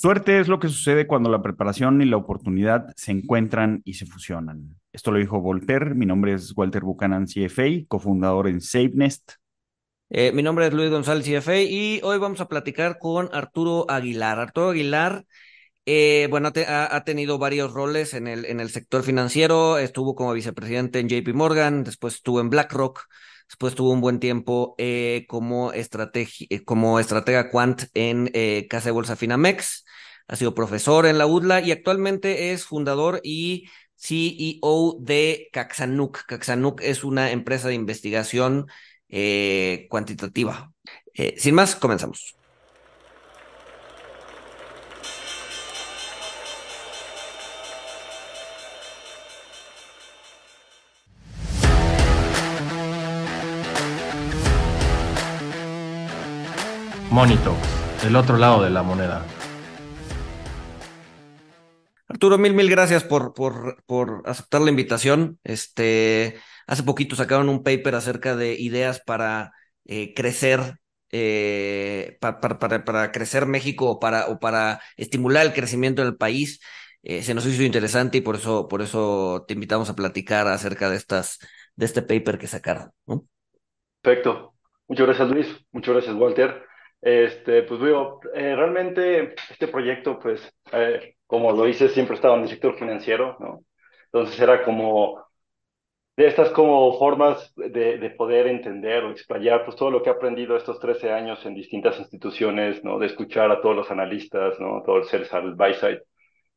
Suerte es lo que sucede cuando la preparación y la oportunidad se encuentran y se fusionan. Esto lo dijo Voltaire. Mi nombre es Walter Buchanan, CFA, cofundador en SafeNest. Eh, mi nombre es Luis González, CFA, y hoy vamos a platicar con Arturo Aguilar. Arturo Aguilar, eh, bueno, ha, tenido varios roles en el, sector financiero. Estuvo como vicepresidente en JP Morgan, después estuvo en BlackRock, Después tuvo un buen tiempo eh, como, como estratega quant en Casa de Bolsa Finamex ha sido profesor en la UDLA y actualmente es fundador y CEO de Caxanuc. Caxanuc es una empresa de investigación eh, cuantitativa. Eh, sin más, comenzamos. Monito, el otro lado de la moneda. Arturo, mil, mil gracias por, por, por aceptar la invitación. Este, hace poquito sacaron un paper acerca de ideas para eh, crecer, eh, para, para, para, crecer México o para, o para estimular el crecimiento del país. Eh, se nos hizo interesante y por eso, por eso te invitamos a platicar acerca de estas, de este paper que sacaron. Perfecto. Muchas gracias, Luis. Muchas gracias, Walter. Este, pues veo, realmente este proyecto, pues, como lo hice, siempre estaba en el sector financiero, ¿no? Entonces era como de estas como formas de, de, poder entender o explayar pues todo lo que he aprendido estos 13 años en distintas instituciones, ¿no? De escuchar a todos los analistas, ¿no? Todo el ser al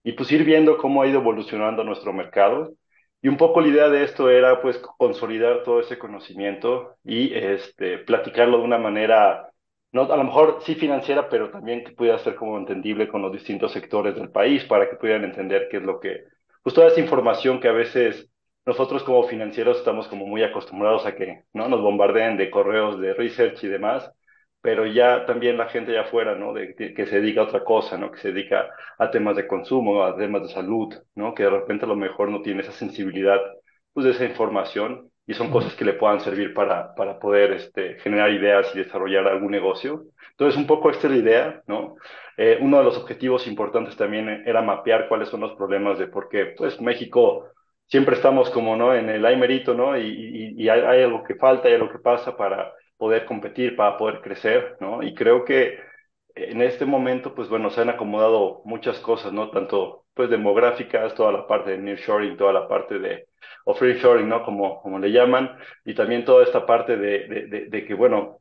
y pues ir viendo cómo ha ido evolucionando nuestro mercado. Y un poco la idea de esto era pues consolidar todo ese conocimiento y este, platicarlo de una manera no, a lo mejor sí financiera, pero también que pudiera ser como entendible con los distintos sectores del país para que pudieran entender qué es lo que, pues toda esa información que a veces nosotros como financieros estamos como muy acostumbrados a que, ¿no? Nos bombardeen de correos de research y demás, pero ya también la gente allá afuera, ¿no? De, que se dedica a otra cosa, ¿no? Que se dedica a temas de consumo, a temas de salud, ¿no? Que de repente a lo mejor no tiene esa sensibilidad, pues de esa información y son cosas que le puedan servir para, para poder este, generar ideas y desarrollar algún negocio. Entonces, un poco esta es la idea, ¿no? Eh, uno de los objetivos importantes también era mapear cuáles son los problemas de por qué, pues, México siempre estamos como, ¿no? En el hay mérito, ¿no? Y, y, hay, algo que falta, hay algo que pasa para poder competir, para poder crecer, ¿no? Y creo que en este momento, pues bueno, se han acomodado muchas cosas, ¿no? Tanto, pues, demográficas, toda la parte de nearshoring, toda la parte de o ¿no? Como, como le llaman, y también toda esta parte de, de, de, que, bueno,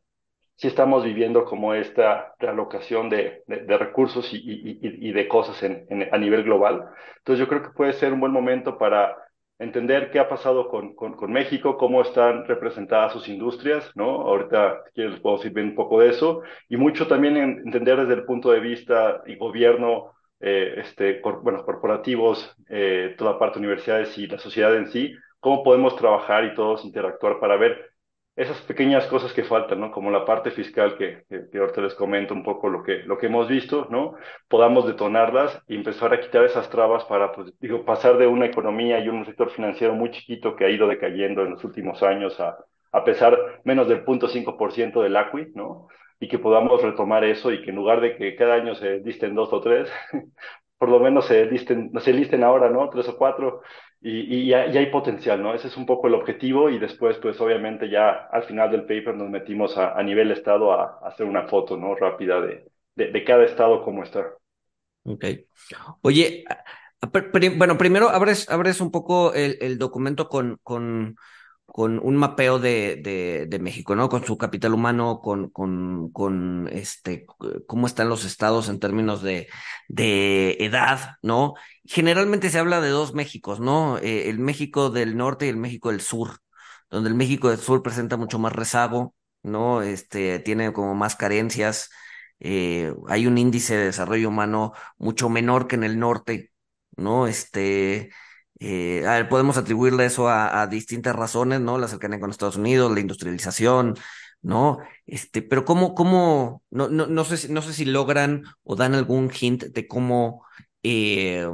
sí estamos viviendo como esta realocación de, de recursos y, y, y, de cosas en, en, a nivel global. Entonces yo creo que puede ser un buen momento para entender qué ha pasado con, con, con, México, cómo están representadas sus industrias, ¿no? Ahorita, les puedo decir un poco de eso, y mucho también entender desde el punto de vista y gobierno eh, este, bueno, corporativos, eh, toda parte de universidades y la sociedad en sí, cómo podemos trabajar y todos interactuar para ver esas pequeñas cosas que faltan, ¿no? Como la parte fiscal que, que, ahorita les comento un poco lo que, lo que hemos visto, ¿no? Podamos detonarlas y empezar a quitar esas trabas para, pues, digo, pasar de una economía y un sector financiero muy chiquito que ha ido decayendo en los últimos años a, a pesar menos del 0.5% del ACUI, ¿no? Y que podamos retomar eso y que en lugar de que cada año se listen dos o tres, por lo menos se listen, se listen ahora, ¿no? Tres o cuatro, y, y, hay potencial, ¿no? Ese es un poco el objetivo y después, pues obviamente ya al final del paper nos metimos a, a nivel estado a, hacer una foto, ¿no? Rápida de, de, cada estado cómo está. Ok. Oye, bueno, primero abres, abres un poco el, el documento con, con con un mapeo de, de, de, México, ¿no? Con su capital humano, con, con, con este, cómo están los estados en términos de, de edad, ¿no? Generalmente se habla de dos Méxicos, ¿no? Eh, el México del norte y el México del sur, donde el México del sur presenta mucho más rezago, ¿no? Este, tiene como más carencias, eh, hay un índice de desarrollo humano mucho menor que en el norte, ¿no? Este, eh, a ver, podemos atribuirle eso a, distintas razones, ¿no? La cercanía con Estados Unidos, la industrialización, ¿no? Este, pero cómo, cómo, no, no, no sé, no sé si logran o dan algún hint de cómo eh,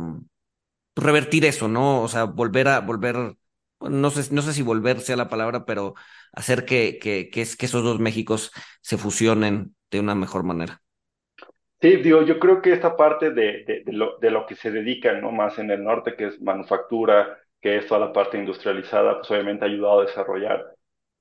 revertir eso, ¿no? O sea, volver a, volver, no sé, no sé si volver sea la palabra, pero hacer que, que, que, es, que esos dos Méxicos se fusionen de una mejor manera. Sí, digo, yo creo que esta parte de, de, de lo, de lo que se dedica, ¿no? Más en el norte, que es manufactura, que es toda la parte industrializada, pues obviamente ha ayudado a desarrollar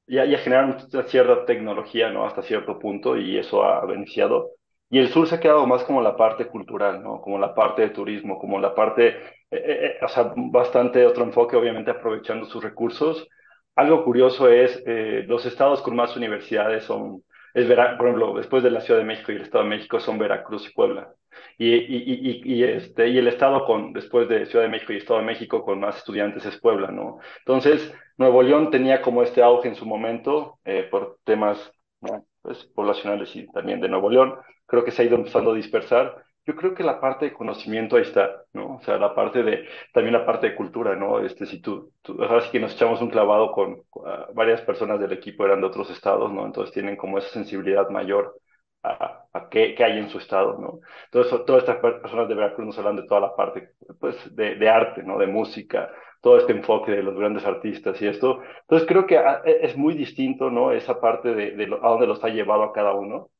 y a, generar cierta tecnología, ¿no? Hasta cierto punto, y eso ha beneficiado. Y el sur se ha quedado más como la parte cultural, ¿no? Como la parte de turismo, como la parte, eh, eh, o sea, bastante otro enfoque, obviamente aprovechando sus recursos. Algo curioso es, eh, los estados con más universidades son es Vera, por ejemplo, después de la Ciudad de México y el Estado de México son Veracruz y Puebla. Y, y, y, y, este, y el Estado con, después de Ciudad de México y Estado de México con más estudiantes es Puebla, ¿no? Entonces, Nuevo León tenía como este auge en su momento eh, por temas ¿no? pues, poblacionales y también de Nuevo León. Creo que se ha ido empezando a dispersar yo creo que la parte de conocimiento ahí está, ¿no? O sea, la parte de, también la parte de cultura, ¿no? Este, si tú, tú ahora sí que nos echamos un clavado con uh, varias personas del equipo eran de otros estados, ¿no? Entonces tienen como esa sensibilidad mayor a, a qué, qué, hay en su estado, ¿no? Entonces, todas estas personas de Veracruz nos hablan de toda la parte, pues, de, de arte, ¿no? De música, todo este enfoque de los grandes artistas y esto. Entonces, creo que ah, e, es muy distinto, ¿no? Esa parte de, de lo, a dónde los ha llevado a cada uno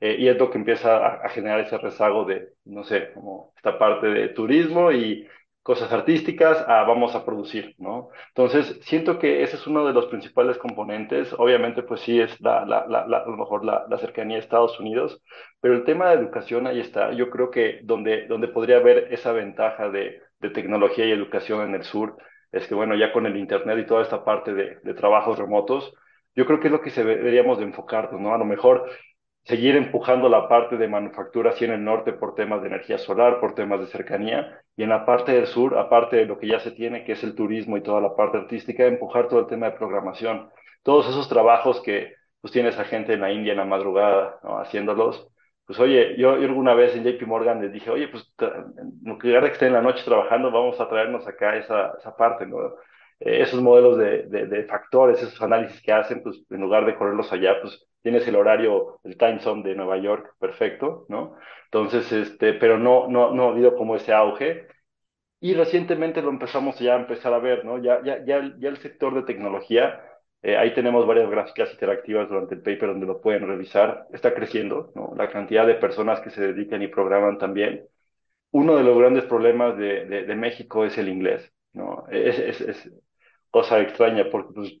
eh, y es lo que empieza a, generar ese rezago de, no sé, como esta parte de turismo y cosas artísticas a vamos a producir, ¿no? Entonces, siento que ese es uno de los principales componentes. Obviamente, pues sí, es la, la, la, a lo mejor la, cercanía a Estados Unidos, pero el tema de educación ahí está. Yo creo que donde, donde podría haber esa ventaja de, de tecnología y educación en el sur es que, bueno, ya con el Internet y toda esta parte de, trabajos remotos, yo creo que es lo que deberíamos de enfocarnos, ¿no? A lo mejor seguir empujando la parte de manufactura así en el norte por temas de energía solar, por temas de cercanía, y en la parte del sur, aparte de lo que ya se tiene, que es el turismo y toda la parte artística, empujar todo el tema de programación. Todos esos trabajos que pues tienes a gente en la India en la madrugada ¿no? haciéndolos. Pues oye, yo, yo, alguna vez en JP Morgan les dije, oye, pues en lugar de que estén en la noche trabajando, vamos a traernos acá esa, esa parte, ¿no? Eh, esos modelos de, de, de factores, esos análisis que hacen, pues en lugar de correrlos allá, pues tienes el horario, el time zone de Nueva York perfecto, ¿no? Entonces, este, pero no, no, no ha habido como ese auge. Y recientemente lo empezamos ya a empezar a ver, ¿no? Ya, ya, ya, ya el sector de tecnología, eh, ahí tenemos varias gráficas interactivas durante el paper donde lo pueden revisar, está creciendo, ¿no? La cantidad de personas que se dedican y programan también. Uno de los grandes problemas de, de, de México es el inglés, ¿no? Es, es, es cosa extraña porque pues,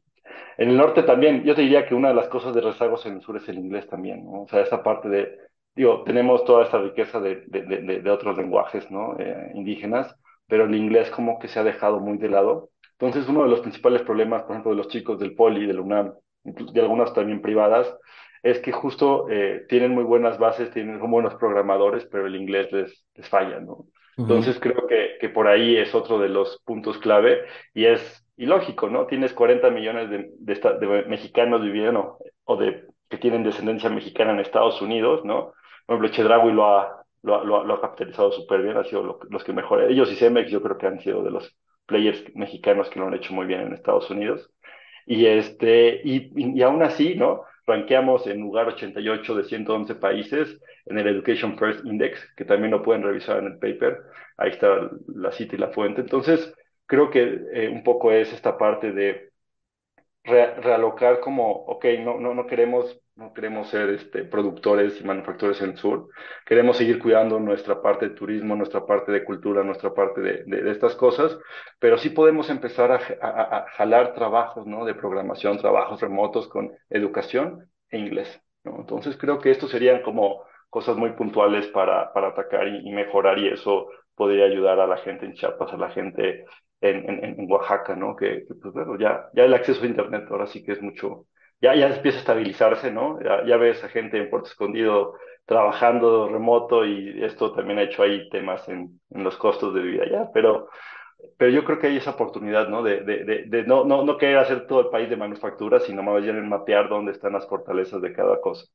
en el norte también, yo te diría que una de las cosas de rezagos en el sur es el inglés también, ¿no? O sea, esa parte de, digo, tenemos toda esta riqueza de, de, de, de otros lenguajes, ¿no? Eh, indígenas, pero el inglés como que se ha dejado muy de lado. Entonces, uno de los principales problemas, por ejemplo, de los chicos del Poli, del UNAM, de algunas también privadas, es que justo eh, tienen muy buenas bases, tienen muy buenos programadores, pero el inglés les, les falla, ¿no? Entonces, uh -huh. creo que, que por ahí es otro de los puntos clave y es y lógico, ¿no? Tienes 40 millones de, de, de, mexicanos viviendo o de que tienen descendencia mexicana en Estados Unidos, ¿no? Por ejemplo, Chedraui lo ha, lo, lo, lo ha capitalizado súper bien, ha sido lo, los que mejor, ellos y Cemex yo creo que han sido de los players mexicanos que lo han hecho muy bien en Estados Unidos. Y, este, y, y, y aún así, ¿no? Ranqueamos en lugar 88 de 111 países en el Education First Index, que también lo pueden revisar en el paper. Ahí está la cita y la fuente. Entonces, creo que eh, un poco es esta parte de re realocar como, ok, no, no, no queremos, no queremos ser este, productores y manufactores en el sur, queremos seguir cuidando nuestra parte de turismo, nuestra parte de cultura, nuestra parte de, de, estas cosas, pero sí podemos empezar a, jalar trabajos, ¿no? De programación, trabajos remotos con educación e inglés. Entonces creo que estos serían como cosas muy puntuales para, para atacar y, y mejorar y eso podría ayudar a la gente en Chiapas, a la gente en, en, en Oaxaca, ¿no? Que, que, pues bueno, ya, ya el acceso a Internet ahora sí que es mucho, ya, ya empieza a estabilizarse, ¿no? Ya, ya ves a gente en Puerto Escondido trabajando remoto y esto también ha hecho ahí temas en, en los costos de vida ya, pero, pero yo creo que hay esa oportunidad, ¿no? De, de, de, de no, no, no querer hacer todo el país de manufactura, sino más bien mapear dónde están las fortalezas de cada cosa.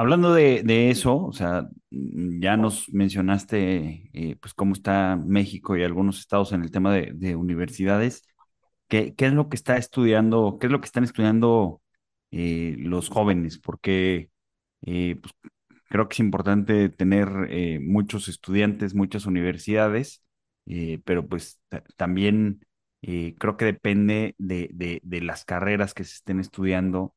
Hablando de, eso, o sea, ya nos mencionaste eh, pues cómo está México y algunos estados en el tema de, de universidades. ¿Qué, ¿Qué, es lo que está estudiando, qué es lo que están estudiando eh, los jóvenes? Porque eh, pues, creo que es importante tener muchos estudiantes, muchas universidades, pero pues también creo que depende de, de, de las carreras que se estén estudiando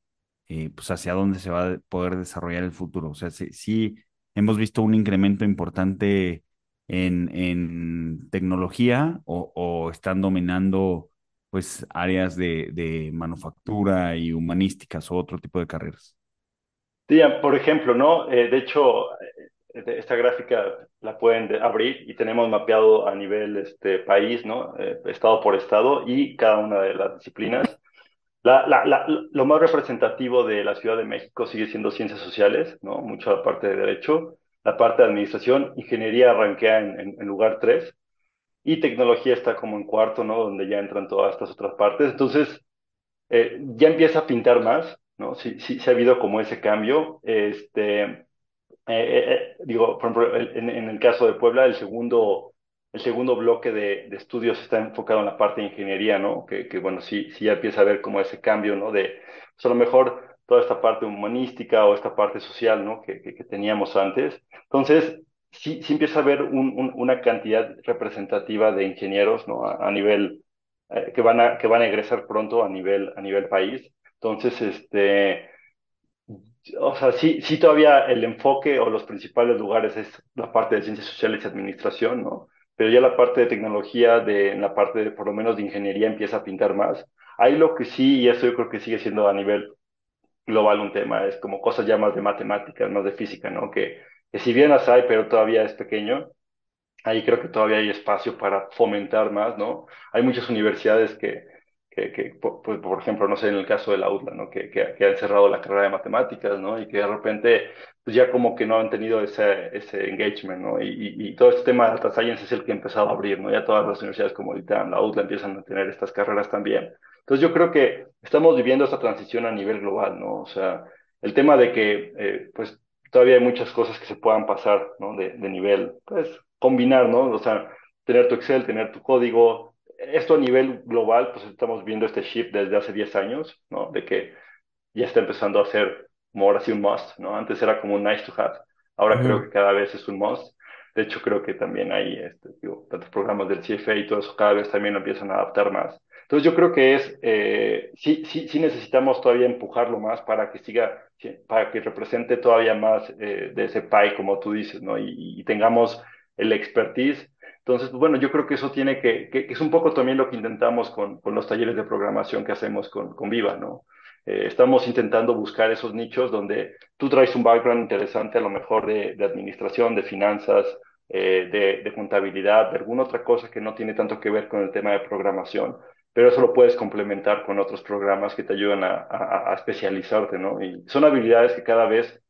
eh, pues hacia dónde se va a poder desarrollar el futuro. O sea, sí, sí, hemos visto un incremento importante en, en tecnología o, están dominando pues áreas de, de manufactura y humanísticas o otro tipo de carreras. Sí, por ejemplo, ¿no? Eh, de hecho, eh, esta gráfica la pueden abrir y tenemos mapeado a nivel este, país, ¿no? Estado por estado y cada una de las disciplinas. La, la, la, lo más representativo de la Ciudad de México sigue siendo ciencias sociales, ¿no? Mucho la parte de derecho, la parte de administración, ingeniería arranquea en, en, en lugar 3 y tecnología está como en cuarto, ¿no? Donde ya entran todas estas otras partes. Entonces, eh, ya empieza a pintar más, ¿no? Sí, sí, sí ha habido como ese cambio. Este, eh, eh, digo, por ejemplo, en, en, el caso de Puebla, el segundo, el segundo bloque de, de, estudios está enfocado en la parte de ingeniería, ¿no? Que, que, bueno, sí, sí ya empieza a ver como ese cambio, ¿no? De, pues a lo mejor toda esta parte humanística o esta parte social, ¿no? Que, que, que teníamos antes. Entonces, sí, sí empieza a haber un, un, una cantidad representativa de ingenieros, ¿no? A, a nivel, eh, que van a, que van a egresar pronto a nivel, a nivel país. Entonces, este, o sea, sí, sí todavía el enfoque o los principales lugares es la parte de ciencias sociales y administración, ¿no? Pero ya la parte de tecnología, de la parte de, por lo menos de ingeniería empieza a pintar más. Ahí lo que sí, y eso yo creo que sigue siendo a nivel global un tema, es como cosas ya más de matemáticas, más de física, ¿no? Que, que si bien las hay, pero todavía es pequeño, ahí creo que todavía hay espacio para fomentar más, ¿no? Hay muchas universidades que, que, que pues, por ejemplo, no sé, en el caso de la UTLA, ¿no? Que, que, que, han cerrado la carrera de matemáticas, ¿no? Y que de repente, pues ya como que no han tenido ese, ese engagement, ¿no? Y, y, y todo este tema de data science es el que ha empezado a abrir, ¿no? Ya todas las universidades como el la UTLA empiezan a tener estas carreras también. Entonces yo creo que estamos viviendo esta transición a nivel global, ¿no? O sea, el tema de que, eh, pues, todavía hay muchas cosas que se puedan pasar, ¿no? De, de nivel, pues, combinar, ¿no? O sea, tener tu Excel, tener tu código, esto a nivel global, pues estamos viendo este shift desde hace 10 años, ¿no? De que ya está empezando a ser como ahora sí un must, ¿no? Antes era como un nice to have, ahora uh -huh. creo que cada vez es un must. De hecho, creo que también hay este, digo, tantos programas del CFA y todo eso cada vez también lo empiezan a adaptar más. Entonces yo creo que es, eh, sí, sí, sí necesitamos todavía empujarlo más para que siga, para que represente todavía más eh, de ese pie, como tú dices, ¿no? Y, y tengamos el expertise entonces, pues, bueno, yo creo que eso tiene que, que, que, es un poco también lo que intentamos con, con los talleres de programación que hacemos con, con Viva, ¿no? Eh, estamos intentando buscar esos nichos donde tú traes un background interesante, a lo mejor de, de administración, de finanzas, eh, de, de, contabilidad, de alguna otra cosa que no tiene tanto que ver con el tema de programación, pero eso lo puedes complementar con otros programas que te ayudan a, a, a especializarte, ¿no? Y son habilidades que cada vez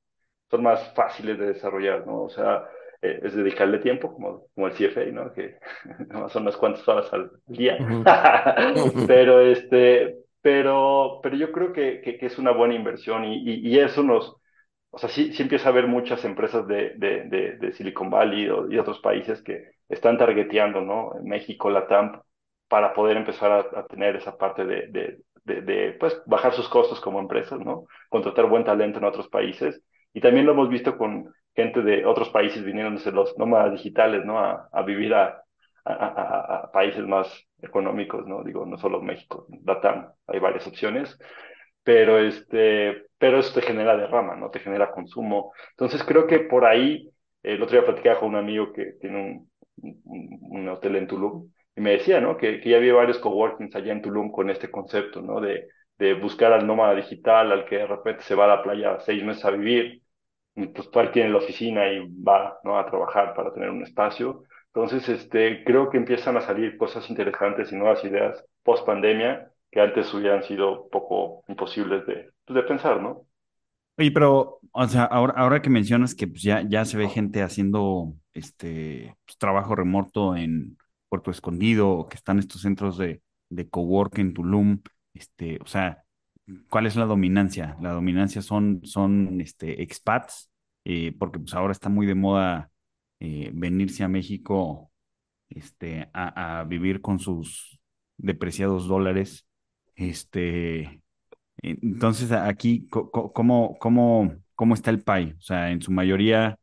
son más fáciles de desarrollar, ¿no? O sea, eh, es dedicarle tiempo, como, como el CFA, ¿no? Que son unas cuantas horas al día. Pero, este, pero, pero yo creo que, que, que es una buena inversión y, y, y, eso nos, o sea, sí, sí empieza a haber muchas empresas de, de, de, de Silicon Valley y otros países que están targeteando, ¿no? México, Latam, para poder empezar a, a tener esa parte de, de, pues, bajar sus costos como empresas, ¿no? Contratar buen talento en otros países. Y también lo hemos visto con gente de otros países viniendo desde los nómadas digitales, ¿no? A, a vivir a, países más económicos, ¿no? Digo, no solo México, Latam, hay varias opciones, pero este, pero eso te genera derrama, ¿no? Te genera consumo. Entonces creo que por ahí, el otro día platicaba con un amigo que tiene un, hotel en Tulum, y me decía, ¿no? Que, que ya había varios coworkings allá en Tulum con este concepto, ¿no? De, de buscar al nómada digital, al que de repente se va a la playa seis meses a vivir, pues él tiene la oficina y va ¿no? a trabajar para tener un espacio. Entonces, este, creo que empiezan a salir cosas interesantes y nuevas ideas post pandemia que antes hubieran sido poco imposibles de, pues, de pensar, ¿no? Oye, pero, o sea, ahora, ahora que mencionas que pues, ya, ya se ve gente haciendo este pues, trabajo remoto en Puerto Escondido, que están estos centros de, de cowork en Tulum, este, o sea, ¿cuál es la dominancia? La dominancia son, son este, expats, eh, porque pues ahora está muy de moda eh, venirse a México este, a, a, vivir con sus depreciados dólares. Este, entonces, aquí, ¿cómo, cómo, cómo está el PAI? O sea, en su mayoría...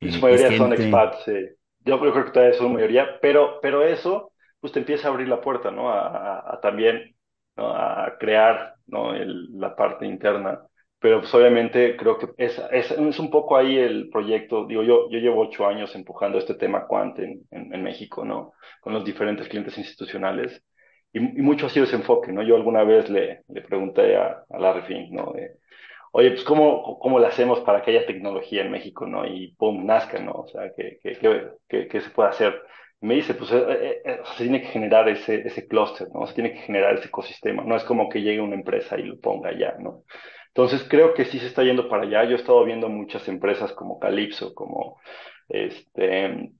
En su mayoría son expats, sí. Yo creo que todavía son mayoría, pero, pero eso pues te empieza a abrir la puerta, ¿no? A, a, a también ¿no? a crear ¿no? El, la parte interna pero pues obviamente creo que es, es, es, un poco ahí el proyecto, digo, yo, yo llevo ocho años empujando este tema Quant en, en, en México, ¿no? Con los diferentes clientes institucionales, y, y, mucho ha sido ese enfoque, ¿no? Yo alguna vez le, le pregunté a, a Larry Fink, ¿no? De, Oye, pues ¿cómo, cómo le hacemos para que haya tecnología en México, ¿no? Y pum, nazca, ¿no? O sea, ¿qué, qué, qué, qué se puede hacer? me dice, pues eh, eh, eh, se tiene que generar ese, ese clúster, ¿no? Se tiene que generar ese ecosistema. No es como que llegue una empresa y lo ponga ya, ¿no? Entonces creo que sí se está yendo para allá. Yo he estado viendo muchas empresas como Calypso, como este,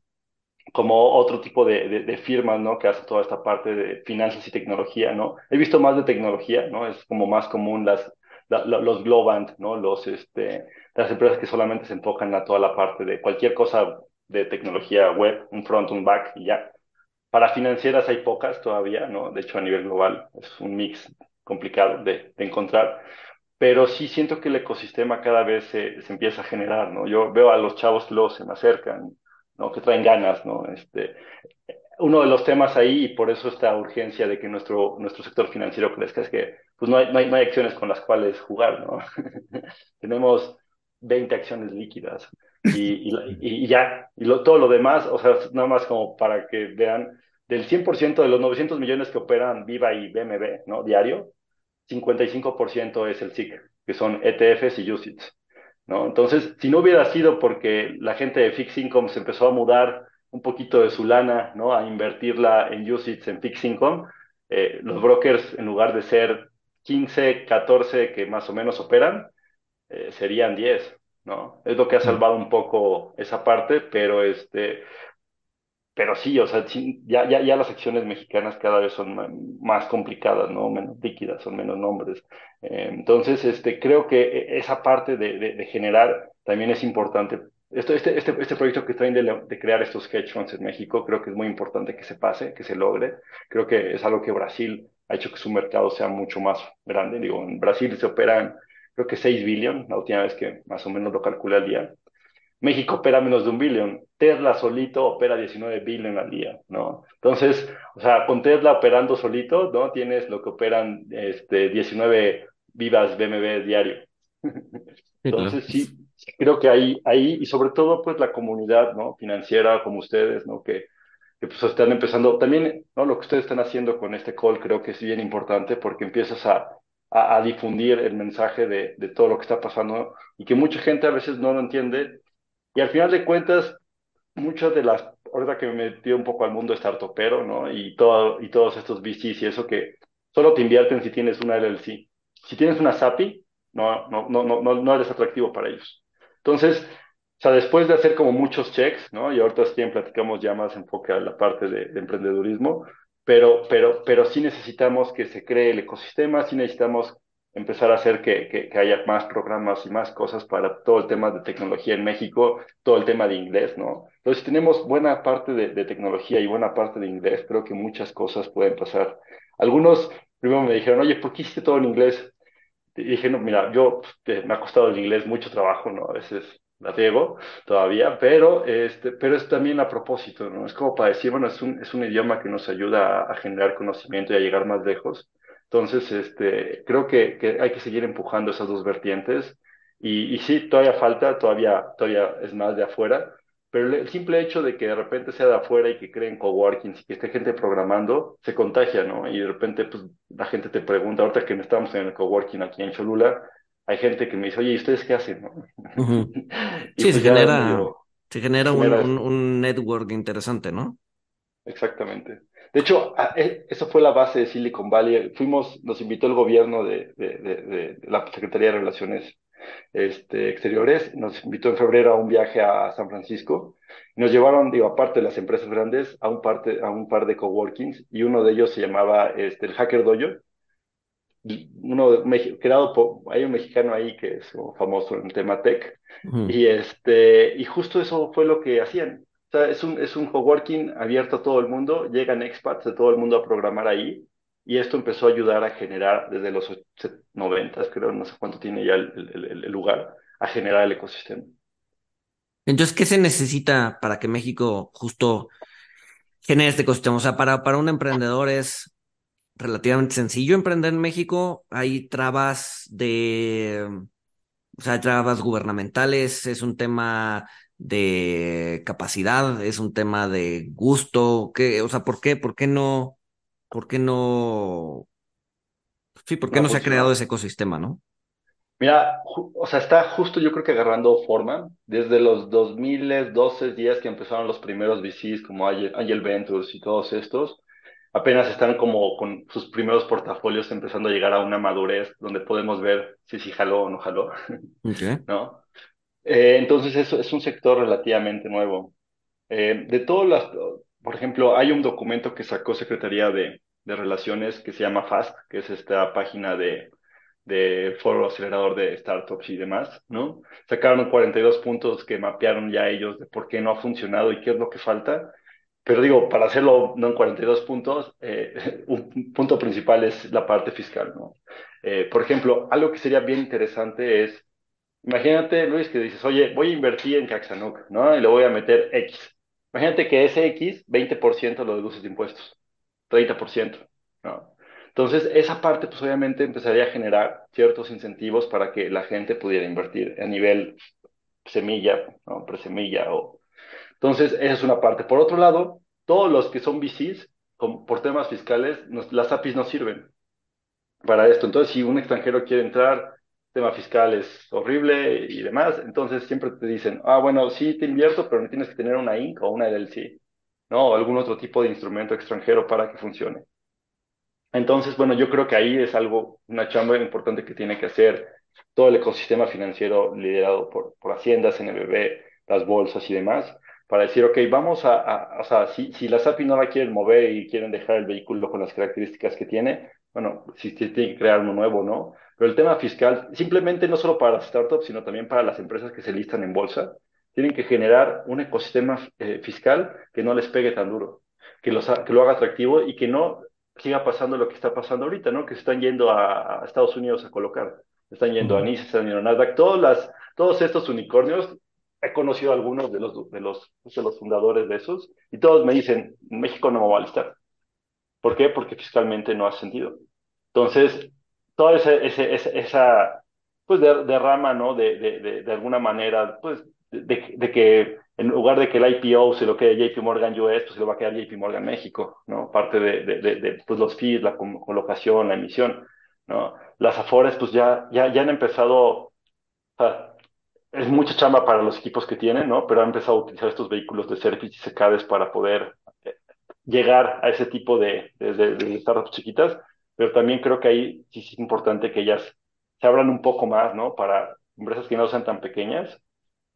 como otro tipo de, de, de, firmas, ¿no? Que hacen toda esta parte de finanzas y tecnología, ¿no? He visto más de tecnología, ¿no? Es como más común las, la, la, los Globant, ¿no? Los, este, las empresas que solamente se enfocan a toda la parte de cualquier cosa de tecnología web, un front, un back y ya. Para financieras hay pocas todavía, ¿no? De hecho, a nivel global es un mix complicado de, de encontrar, pero sí siento que el ecosistema cada vez se, se, empieza a generar, ¿no? Yo veo a los chavos que luego se me acercan, ¿no? Que traen ganas, ¿no? Este, uno de los temas ahí, y por eso esta urgencia de que nuestro, nuestro sector financiero crezca, es que pues no hay, no hay, no hay acciones con las cuales jugar, ¿no? Tenemos 20 acciones líquidas y, y, y ya, y lo, todo lo demás, o sea, nada más como para que vean, del 100% de los 900 millones que operan Viva y BMB, ¿no? Diario, 55% es el SIC, que son ETFs y UCITS, ¿no? Entonces, si no hubiera sido porque la gente de Fixed Income se empezó a mudar un poquito de su lana, ¿no? A invertirla en UCITS, en Fixed Income, eh, los brokers, en lugar de ser 15, 14 que más o menos operan, eh, serían 10, ¿no? Es lo que ha salvado un poco esa parte, pero este, pero sí, o sea, ya, ya, ya las acciones mexicanas cada vez son más complicadas, ¿no? Menos líquidas, son menos nombres. Eh, entonces, este, creo que esa parte de, de, de, generar también es importante. Esto, este, este, este proyecto que traen de, de, crear estos hedge funds en México, creo que es muy importante que se pase, que se logre. Creo que es algo que Brasil ha hecho que su mercado sea mucho más grande. Digo, en Brasil se operan creo que 6 billion, la última vez que más o menos lo calculé al día. México opera menos de un billón. Tesla solito opera 19 billion al día, ¿no? Entonces, o sea, con Tesla operando solito, ¿no? Tienes lo que operan este, 19 vivas BMW diario. Entonces, sí, creo que ahí, ahí, y sobre todo, pues, la comunidad, ¿no? Financiera, como ustedes, ¿no? Que, que pues están empezando, también, ¿no? Lo que ustedes están haciendo con este call creo que es bien importante porque empiezas a, a, a difundir el mensaje de, de, todo lo que está pasando y que mucha gente a veces no lo entiende. Y al final de cuentas, muchas de las, ahorita que me metí un poco al mundo startupero, ¿no? Y, todo, y todos estos VCs y eso que solo te invierten si tienes una LLC. Si tienes una SAPI, no, no, no, no, no eres atractivo para ellos. Entonces, o sea, después de hacer como muchos checks, ¿no? Y ahorita sí platicamos ya más enfoque a la parte de, de emprendedurismo, pero, pero, pero sí necesitamos que se cree el ecosistema, sí necesitamos empezar a hacer que, que, que, haya más programas y más cosas para todo el tema de tecnología en México, todo el tema de inglés, ¿no? Entonces, si tenemos buena parte de, de, tecnología y buena parte de inglés, creo que muchas cosas pueden pasar. Algunos primero me dijeron, oye, ¿por qué hiciste todo en inglés? Y dije, no, mira, yo me ha costado el inglés mucho trabajo, ¿no? A veces la riego todavía, pero, este, pero es también a propósito, ¿no? Es como para decir, bueno, es un, es un idioma que nos ayuda a, a generar conocimiento y a llegar más lejos. Entonces, este, creo que, que hay que seguir empujando esas dos vertientes. Y, y sí, todavía falta, todavía, todavía es más de afuera, pero el simple hecho de que de repente sea de afuera y que creen coworkings y que esté gente programando, se contagia, ¿no? Y de repente, pues, la gente te pregunta, ahorita que estamos en el coworking aquí en Cholula, hay gente que me dice, oye, ¿y ustedes qué hacen? ¿no? Uh -huh. sí, pues se, genera, medio, se, genera, un, un, un, network interesante, ¿no? Exactamente. De hecho, e, eso fue la base de Silicon Valley. Fuimos, nos invitó el gobierno de, de, de, de la Secretaría de Relaciones este, Exteriores, nos invitó en febrero a un viaje a San Francisco. Nos llevaron, digo, aparte de las empresas grandes, a un, parte, a un par de coworkings y uno de ellos se llamaba este, el Hacker Dojo uno creado por, hay un mexicano ahí que es famoso en el tema tech, y este, y justo eso fue lo que hacían. O sea, es un, es un coworking abierto a todo el mundo, llegan expats de todo el mundo a programar ahí, y esto empezó a ayudar a generar desde los 90, creo, no sé cuánto tiene ya el, el, lugar, a generar el ecosistema. Entonces, ¿qué se necesita para que México justo genere este ecosistema? O sea, para, para un emprendedor es relativamente sencillo emprender en México. Hay trabas de O sea, trabas gubernamentales, es un tema de capacidad, es un tema de gusto, ¿qué? O sea, ¿por qué? ¿Por qué no? ¿Por qué no? Sí, ¿por qué No no se ha creado ese ecosistema, no? Mira, o sea, está justo yo creo que agarrando forma desde los 2012 días que empezaron los primeros VCs como Angel, Angel Ventures y todos estos, apenas están como con sus primeros portafolios empezando a llegar a una madurez donde podemos ver si sí jaló o no jaló. ¿no? Eh, entonces eso es un sector relativamente nuevo. Eh, de todas las, por ejemplo, hay un documento que sacó Secretaría de, de Relaciones que se llama FAST, que es esta página de, de foro acelerador de startups y demás, ¿no? Sacaron 42 puntos que mapearon ya ellos de por qué no ha funcionado y qué es lo que falta. Pero digo, para hacerlo no en 42 puntos, eh, un punto principal es la parte fiscal, ¿no? Eh, por ejemplo, algo que sería bien interesante es Imagínate, Luis, que dices, oye, voy a invertir en Caxanuc, ¿no? Y le voy a meter X. Imagínate que ese X, 20% lo deduces de impuestos, 30%, ¿no? Entonces, esa parte, pues obviamente empezaría a generar ciertos incentivos para que la gente pudiera invertir a nivel semilla, ¿no? Presemilla o... Entonces, esa es una parte. Por otro lado, todos los que son VCs, por temas fiscales, las APIs no sirven para esto. Entonces, si un extranjero quiere entrar, tema fiscal es horrible y demás, entonces siempre te dicen, ah, bueno, sí te invierto, pero no tienes que tener una Inc. o una LLC, ¿no? O algún otro tipo de instrumento extranjero para que funcione. Entonces, bueno, yo creo que ahí es algo, una chamba importante que tiene que hacer todo el ecosistema financiero liderado por, por Hacienda, CNBB, las bolsas y demás, para decir, ok, vamos a, a- o sea, si, si las API no la quieren mover y quieren dejar el vehículo con las características que tiene, bueno, si tiene que crear uno nuevo, ¿no? Pero el tema fiscal, simplemente no solo para las startups, sino también para las empresas que se listan en bolsa, tienen que generar un ecosistema eh, fiscal que no les pegue tan duro, que, los, ha- que lo haga atractivo y que no siga pasando lo que está pasando ahorita, ¿no? Que se están yendo a, a Estados Unidos a colocar, están yendo a. Nice, están yendo a Nasdaq, todas las, todos estos unicornios, he conocido a algunos de los, de los, de los fundadores de esos, y todos me dicen, México no me va a listar. ¿Por qué? Porque fiscalmente no ha sentido. Entonces, toda ese, ese, esa, esa, pues de, de rama, ¿no? De, de, de, de alguna manera, pues, de, de que en lugar de que el IPO se lo quede JP Morgan US, pues se lo va a quedar JP Morgan México, ¿no? Parte de, pues los fees, la colocación, la emisión, ¿no? Las Afores, pues ya, ya, ya han empezado, es mucha chamba para los equipos que tienen, ¿no? Pero han empezado a utilizar estos vehículos de service y secades para poder eh, llegar a ese tipo de, de startups chiquitas, pero también creo que ahí sí es importante que ellas se abran un poco más, ¿no? Para empresas que no sean tan pequeñas,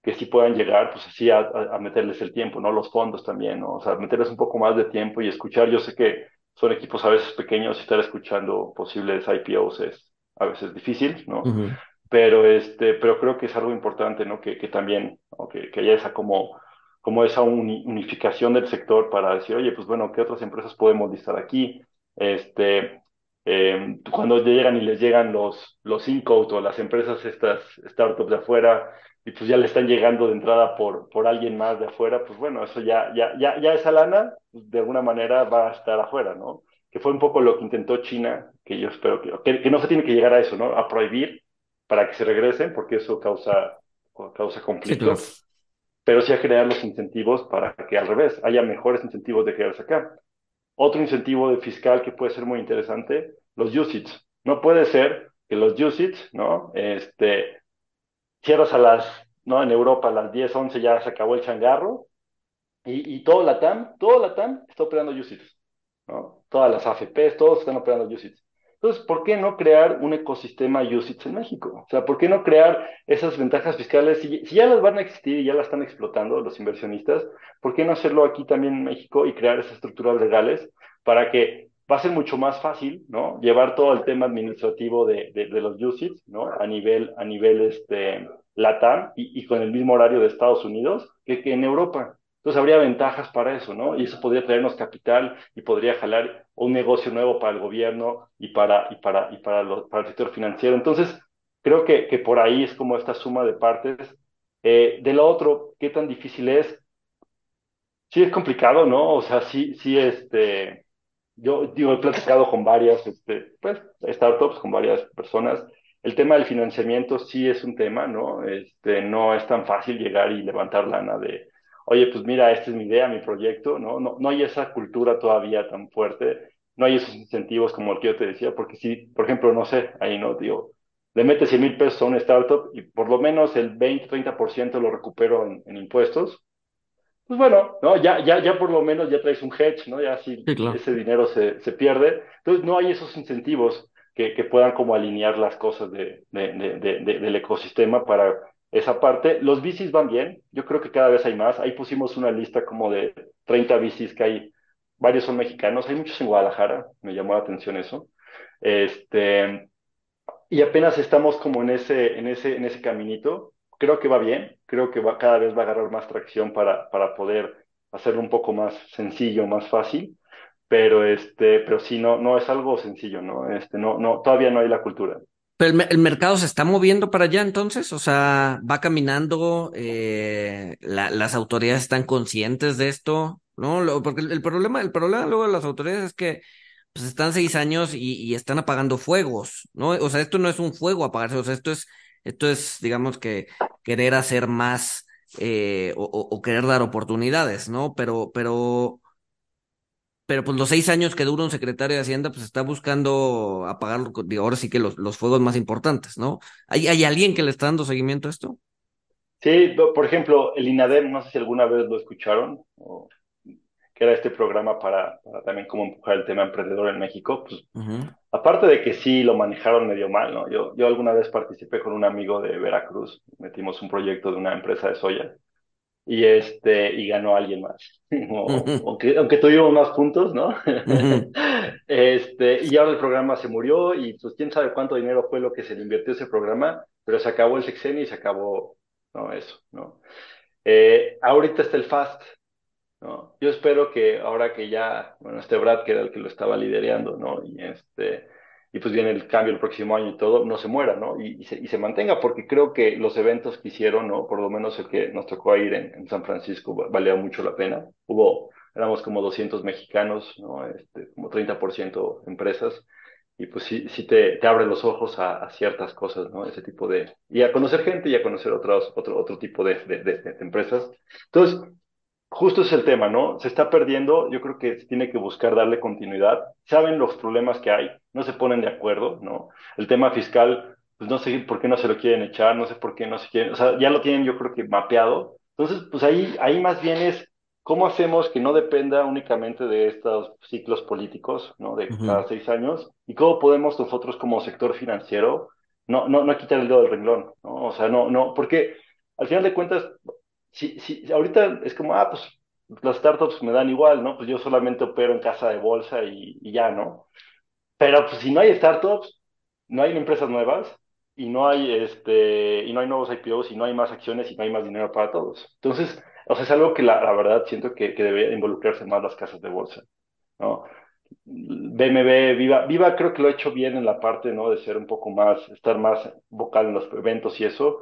que sí puedan llegar, pues así a, a, meterles el tiempo, ¿no? Los fondos también, ¿no? O sea, meterles un poco más de tiempo y escuchar. Yo sé que son equipos a veces pequeños y estar escuchando posibles IPOs es a veces difícil, ¿no? Ujú. pero este, pero creo que es algo importante, ¿no? Que, que también, ¿no? que, que haya esa como, como esa uni- unificación del sector para decir, oye, pues bueno, ¿qué otras empresas podemos listar aquí? Este, eh, cuando llegan y les llegan los, los Incode o las empresas, estas startups de afuera, y pues ya le están llegando de entrada por, por alguien más de afuera, pues bueno, eso ya, ya, ya, ya esa lana, pues, de alguna manera va a estar afuera, ¿no? Que fue un poco lo que intentó China, que yo espero que, que, que no se tiene que llegar a eso, ¿no? A prohibir para que se regresen, porque eso causa, causa Sí, conflicto, claro. pero sí a generar los incentivos para que al revés haya mejores incentivos de quedarse acá. Otro incentivo de fiscal que puede ser muy interesante, los UCITS. No puede ser que los UCITS, ¿no? Este, cierras a las, ¿no? En Europa a las 10, 11 ya se acabó el changarro y, y todo la TAM, todo la TAM está operando UCITS, ¿no? Todas las AFPs, todos están operando UCITS. Entonces, ¿por qué no crear un ecosistema UCITS en México? O sea, ¿por qué no crear esas ventajas fiscales? Si, ya las van a existir y ya las están explotando los inversionistas, ¿por qué no hacerlo aquí también en México y crear esas estructuras legales para que va a ser mucho más fácil, ¿no? Llevar todo el tema administrativo de, los UCITS, ¿no? A nivel, a nivel este, LATAM y, con el mismo horario de Estados Unidos que en Europa. Entonces habría ventajas para eso, ¿no? Y eso podría traernos capital y podría jalar un negocio nuevo para el gobierno y para, y para, y para, el sector financiero. Entonces, creo que, que por ahí es como esta suma de partes. Eh, de lo otro, ¿qué tan difícil es? Sí es complicado, ¿no? O sea, sí, sí, este, yo digo, he platicado con varias, este, pues, startups, con varias personas, El tema del financiamiento sí es un tema, ¿no? Este, no es tan fácil llegar y levantar lana de, oye, pues mira, esta es mi idea, mi proyecto, ¿no? No, no hay esa cultura todavía tan fuerte, no hay esos incentivos como el que yo te decía, porque si, por ejemplo, no sé, ahí no, digo, le metes 100 mil pesos a una startup y por lo menos el 20-30% lo recupero en, en, impuestos, pues bueno, ¿no? Ya, ya, ya por lo menos ya traes un hedge, ¿no? Ya si Sí, claro. ese dinero se, se pierde, entonces no hay esos incentivos que, que puedan como alinear las cosas de, de, del ecosistema para esa parte. Los bicis van bien, yo creo que cada vez hay más. Ahí pusimos una lista como de 30 bicis que hay, varios son mexicanos, hay muchos en Guadalajara, me llamó la atención eso. Este, y apenas estamos como en ese, en ese, en ese caminito. Creo que va bien, creo que va, cada vez va a agarrar más tracción para, para poder hacerlo un poco más sencillo, más fácil pero este, pero sí, no, no es algo sencillo, ¿no? Este, no, no, todavía no hay la cultura. Pero el, me- el mercado se está moviendo para allá entonces, o sea, va caminando, eh, la- las autoridades están conscientes de esto, ¿no? Porque el, problema, el problema luego de las autoridades es que pues están seis años y, están apagando fuegos, ¿no? O sea, esto no es un fuego apagarse, o sea, esto es, esto es, digamos que querer hacer más eh, o- o querer dar oportunidades, ¿no? Pero, pero pero pues los seis años que dura un secretario de Hacienda, pues está buscando apagar, digo, ahora sí que los, los fuegos más importantes, ¿no? ¿Hay, hay alguien que le está dando seguimiento a esto? Sí, por ejemplo, el INADEM, no sé si alguna vez lo escucharon, o que era este programa para, para también cómo empujar el tema emprendedor en México, pues aparte de que sí lo manejaron medio mal, ¿no? Yo, yo alguna vez participé con un amigo de Veracruz, metimos un proyecto de una empresa de soya y este, y ganó alguien más. O- aunque, aunque tuvimos más puntos, ¿no? Este, y ahora el programa se murió y pues quién sabe cuánto dinero fue lo que se le invirtió ese programa, pero se acabó el sexenio y se acabó, no, eso, ¿no? Eh, ahorita está el FAST, ¿no? Yo espero que ahora que ya, bueno, este Brad, que era el que lo estaba liderando, ¿no? Y este, y pues viene el cambio el próximo año y todo, no se muera, ¿no? Y, y se, y se mantenga, porque creo que los eventos que hicieron, ¿no? Por lo menos el que nos tocó ir en, en San Francisco, va- valía mucho la pena. Hubo, éramos como 200 mexicanos, ¿no? Este, como 30% empresas. Y pues sí, sí te, te abre los ojos a, a ciertas cosas, ¿no? Ese tipo de... Y a conocer gente y a conocer otros, otro, otro tipo de, de, de, de empresas. Entonces, Justo es el tema, ¿no? Se está perdiendo, yo creo que se tiene que buscar darle continuidad. Saben los problemas que hay, no se ponen de acuerdo, ¿no? El tema fiscal, pues no sé por qué no se lo quieren echar, no sé por qué no se quieren, o sea, ya lo tienen yo creo que mapeado. Entonces, pues ahí, ahí más bien es cómo hacemos que no dependa únicamente de estos ciclos políticos, ¿no? De cada Ujú. seis años, y cómo podemos nosotros como sector financiero no, no, no quitar el dedo del renglón, ¿no? O sea, no, no, porque al final de cuentas, si, si, ahorita es como, ah, pues las startups me dan igual, ¿no? Pues yo solamente opero en casa de bolsa y, y ya, ¿no? Pero pues si no hay startups, no hay empresas nuevas y no hay este y no hay nuevos IPOs y no hay más acciones y no hay más dinero para todos. Entonces, o sea, es algo que la, la verdad siento que, que debe involucrarse más las casas de bolsa, ¿no? BMW, Viva, Viva creo que lo ha hecho bien en la parte, ¿no? De ser un poco más, estar más vocal en los eventos y eso.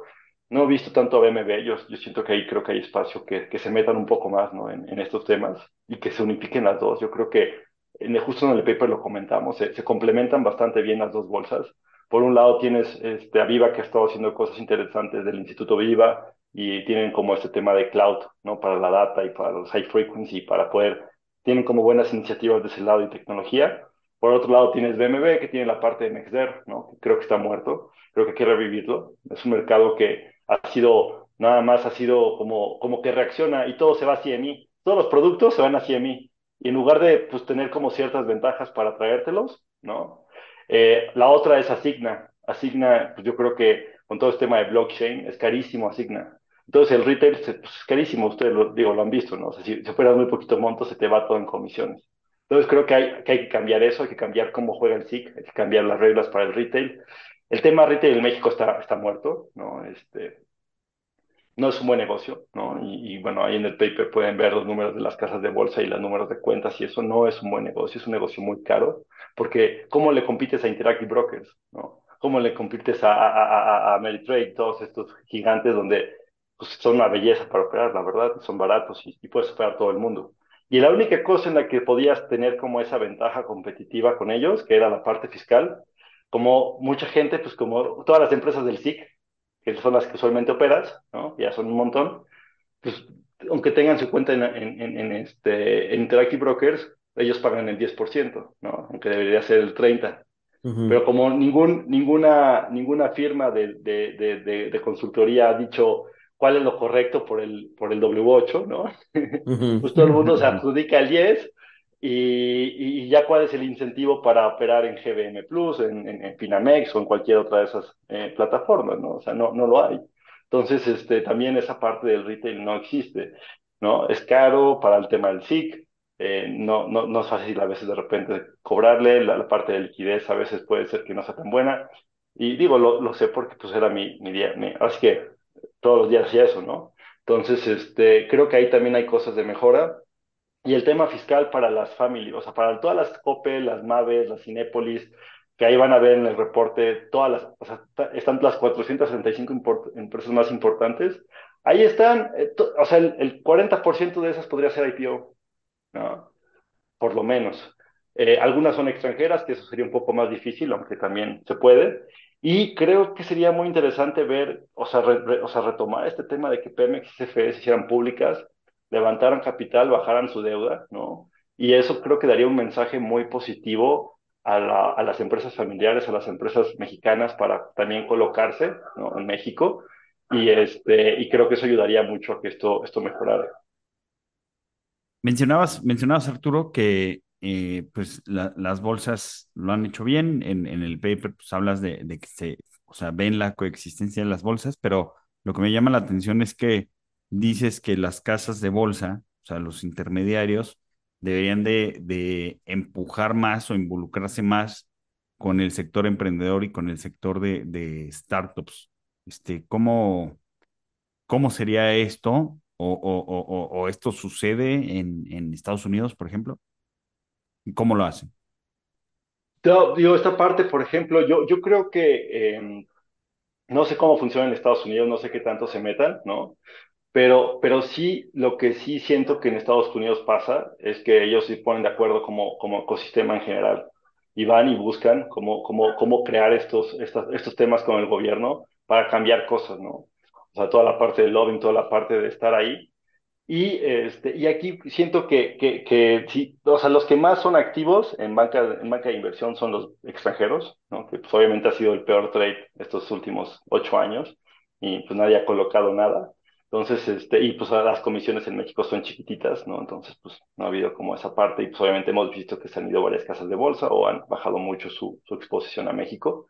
No he visto tanto a BMW, yo, yo siento que ahí creo que hay espacio que, que se metan un poco más, ¿no? En, en estos temas y que se unifiquen las dos. Yo creo que en, justo en el paper lo comentamos, se, se complementan bastante bien las dos bolsas. Por un lado tienes este, a Viva que ha estado haciendo cosas interesantes del Instituto Viva y tienen como este tema de cloud, ¿no? Para la data y para los high frequency, para poder tienen como buenas iniciativas de ese lado y tecnología. Por otro lado, tienes BMW, que tiene la parte de Mexder, ¿no? Creo que está muerto, creo que hay que revivirlo. Es un mercado que ha sido, nada más ha sido como, como que reacciona y todo se va hacia mí. Todos los productos se van hacia mí. Y en lugar de pues, tener como ciertas ventajas para traértelos, ¿no? Eh, la otra es Asigna. Asigna, pues yo creo que con todo este tema de blockchain, es carísimo Asigna. Entonces el retail pues, es carísimo, ustedes lo, digo, lo han visto, ¿no? O sea, si, si operas muy poquito monto, se te va todo en comisiones. Entonces creo que hay, que hay que cambiar eso, hay que cambiar cómo juega el SIC, hay que cambiar las reglas para el retail. El tema retail en México está, muerto, ¿no? Este, no es un buen negocio, ¿no? Y, y, bueno, ahí en el paper pueden ver los números de las casas de bolsa y los números de cuentas y eso no es un buen negocio, es un negocio muy caro, porque ¿cómo le compites a Interactive Brokers, ¿no? ¿Cómo le compites a, a, a, a Ameritrade, todos estos gigantes donde pues, son una belleza para operar, la verdad, son baratos y, y puedes operar todo el mundo? Y la única cosa en la que podías tener como esa ventaja competitiva con ellos, que era la parte fiscal, como mucha gente, pues como todas las empresas del SIC, que son las que usualmente operas, ¿no? Ya son un montón, pues aunque tengan su cuenta en, en, en, este, en Interactive Brokers, ellos pagan el 10%, ¿no? Aunque debería ser el 30%. Pero como ningún, ninguna, ninguna firma de, de, de, de, consultoría ha dicho cuál es lo correcto por el, por el W8, ¿no? pues todo el mundo se adjudica el 10 y, y, ya cuál es el incentivo para operar en GBM Plus, en, en, Finamex o en cualquier otra de esas eh, plataformas, ¿no? O sea, no, no lo hay. Entonces, este, también esa parte del retail no existe, ¿no? Es caro para el tema del SIC, eh, no, no, no es fácil a veces de repente cobrarle, la, parte de liquidez a veces puede ser que no sea tan buena. Y digo, lo, lo sé porque pues era mi, mi día, así que todos los días hacía eso, ¿no? Entonces, este, creo que ahí también hay cosas de mejora. Y el tema fiscal para las familias, o sea, para todas las COPE, las MAVES, las Cinépolis, que ahí van a ver en el reporte todas las, o sea, están las 465 empresas más importantes. Ahí están, eh, o sea, el, el 40% de esas podría ser IPO. ¿no? Por lo menos. Eh, algunas son extranjeras, que eso sería un poco más difícil, aunque también se puede. Y creo que sería muy interesante ver, o sea, o sea retomar este tema de que Pemex y CFE se hicieran públicas, levantaran capital, bajaran su deuda, ¿no? Y eso creo que daría un mensaje muy positivo a, la, las empresas familiares, a las empresas mexicanas para también colocarse ¿no? en México. Y, este, y creo que eso ayudaría mucho a que esto, esto mejorara. Mencionabas, mencionabas Arturo, que eh, pues las bolsas lo han hecho bien. En, en el paper pues, hablas de, de, que se, o sea, ven la coexistencia de las bolsas, pero lo que me llama la atención es que dices que las casas de bolsa, o sea, los intermediarios, deberían de, de empujar más o involucrarse más con el sector emprendedor y con el sector de, de startups. Este, ¿cómo, ¿Cómo sería esto? o, o, o, esto sucede en, en, Estados Unidos, por ejemplo? ¿Cómo lo hacen? Yo, esta parte, por ejemplo, yo, yo creo que eh, no sé cómo funciona en Estados Unidos, no sé qué tanto se metan, ¿no? Pero, pero sí, lo que sí siento que en Estados Unidos pasa es que ellos se ponen de acuerdo como, como ecosistema en general y van y buscan cómo, cómo, cómo crear estos, estos, estos temas con el gobierno para cambiar cosas, ¿no? o sea, toda la parte del lobbying, toda la parte de estar ahí. Y, este, y aquí siento que, que, que sí, o sea, los que más son activos en banca, en banca de inversión son los extranjeros, ¿no? que pues, obviamente ha sido el peor trade estos últimos ocho años y pues nadie ha colocado nada. Entonces, este, y pues las comisiones en México son chiquititas, ¿no? Entonces, pues no ha habido como esa parte y pues obviamente hemos visto que se han ido varias casas de bolsa o han bajado mucho su, su exposición a México.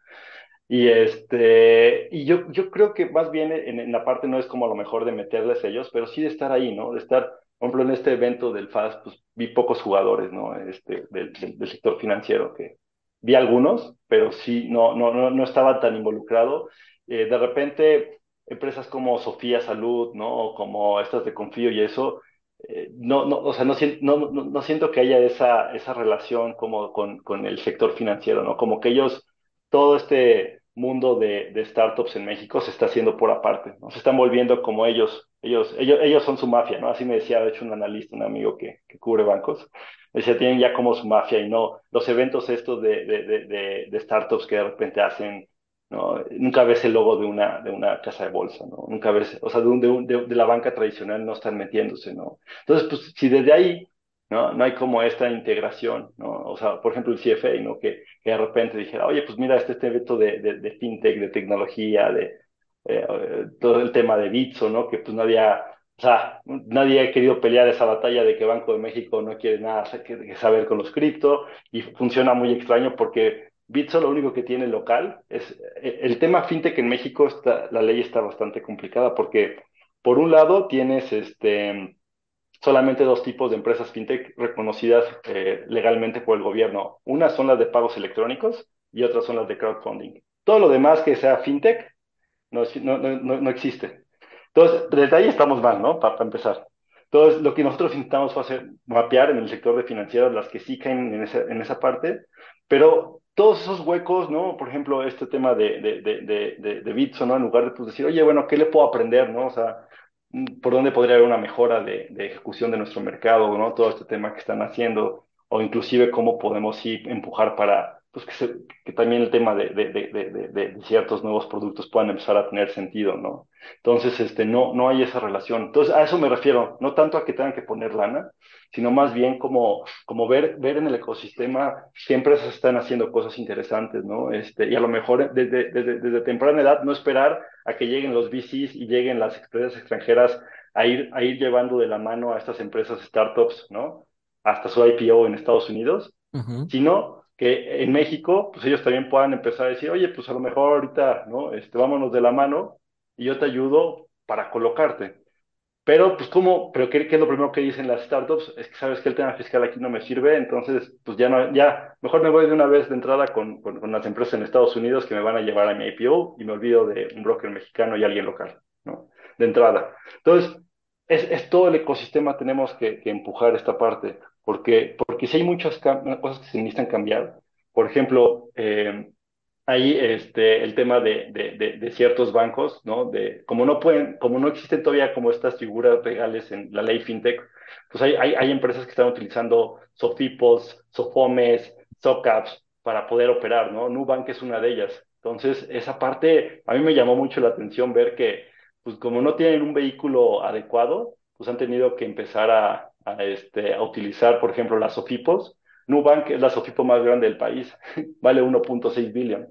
Y, este, y yo, yo creo que más bien en, en, la parte no es como a lo mejor de meterles ellos, pero sí de estar ahí, ¿no? De estar, por ejemplo, en este evento del FAS, pues vi pocos jugadores, ¿no? Este, del, del, sector financiero, que vi algunos, pero sí, no, no, no, no estaba tan involucrado. Eh, de repente, empresas como Sofía Salud, ¿no? O como estas de Confío y eso, eh, no, no, o sea, no, no, no, siento que haya esa, esa relación como con, con el sector financiero, ¿no? Como que ellos, todo este mundo de, de, startups en México se está haciendo por aparte, ¿no? Se están volviendo como ellos, ellos, ellos, ellos son su mafia, ¿no? Así me decía, de hecho, un analista, un amigo que, que cubre bancos, me decía, tienen ya como su mafia y no, los eventos estos de, de, de startups que de repente hacen, ¿no? Nunca ves el logo de una, de una casa de bolsa, ¿no? Nunca ves, o sea, de, un, de, un, de, la banca tradicional no están metiéndose, ¿no? Entonces, pues, si desde ahí ¿no? No hay como esta integración, ¿no? O sea, por ejemplo, el CFA, ¿no? Que, que de repente dijera, oye, pues mira, este, este evento de, de, fintech, de tecnología, de eh, todo el tema de Bitso, ¿no? Que pues no había, o sea, nadie ha querido pelear esa batalla de que Banco de México no quiere nada que saber con los cripto y funciona muy extraño porque Bitso lo único que tiene local es eh, el tema fintech en México está, la ley está bastante complicada porque por un lado tienes este solamente dos tipos de empresas fintech reconocidas eh, legalmente por el gobierno. Unas son las de pagos electrónicos y otras son las de crowdfunding. Todo lo demás que sea fintech no, no, no, no existe. Entonces, desde ahí estamos mal, ¿no? Para, empezar. Entonces, lo que nosotros intentamos fue hacer, mapear en el sector de financieros las que sí caen en esa, en esa parte, pero todos esos huecos, ¿no? Por ejemplo, este tema de, de, de, ¿no? En lugar de pues, decir, oye, bueno, ¿qué le puedo aprender, ¿no? O sea, por dónde podría haber una mejora de, ejecución de nuestro mercado, ¿no? Todo este tema que están haciendo, o inclusive cómo podemos empujar para, pues que, que también el tema de, de, de, de, ciertos nuevos productos puedan empezar a tener sentido, ¿no? Entonces, este, no, no hay esa relación. Entonces, a eso me refiero, no tanto a que tengan que poner lana, sino más bien como, como ver, ver en el ecosistema qué empresas están haciendo cosas interesantes, ¿no? Este, y a lo mejor desde, desde, desde temprana edad no esperar a que lleguen los VCs y lleguen las empresas extranjeras a ir, a ir llevando de la mano a estas empresas startups, ¿no? Hasta su IPO en Estados Unidos, sino que en México, pues ellos también puedan empezar a decir, oye, pues a lo mejor ahorita, ¿no? Este, vámonos de la mano y yo te ayudo para colocarte. Pero, pues, ¿cómo? ¿Pero qué, qué, es lo primero que dicen las startups? Es que sabes que el tema fiscal aquí no me sirve, entonces, pues ya no, ya, mejor me voy de una vez de entrada con, con, con las empresas en Estados Unidos que me van a llevar a mi IPO y me olvido de un broker mexicano y alguien local, ¿no? De entrada. Entonces, es, es todo el ecosistema tenemos que, que empujar esta parte porque, porque si hay muchas cosas que se necesitan cambiar. Por ejemplo, eh, ahí este, el tema de, de, de, ciertos bancos, ¿no? De, como no pueden, como no existen todavía como estas figuras legales en la ley FinTech, pues hay, hay, hay empresas que están utilizando Sofipos, Sofomes, SOCAPs para poder operar, ¿no? Nubank es una de ellas. Entonces, esa parte a mí me llamó mucho la atención ver que, pues como no tienen un vehículo adecuado, pues han tenido que empezar a, a, este, a utilizar, por ejemplo, las SOFIPOS. Nubank es la SOFIPO más grande del país, vale 1.6 billón,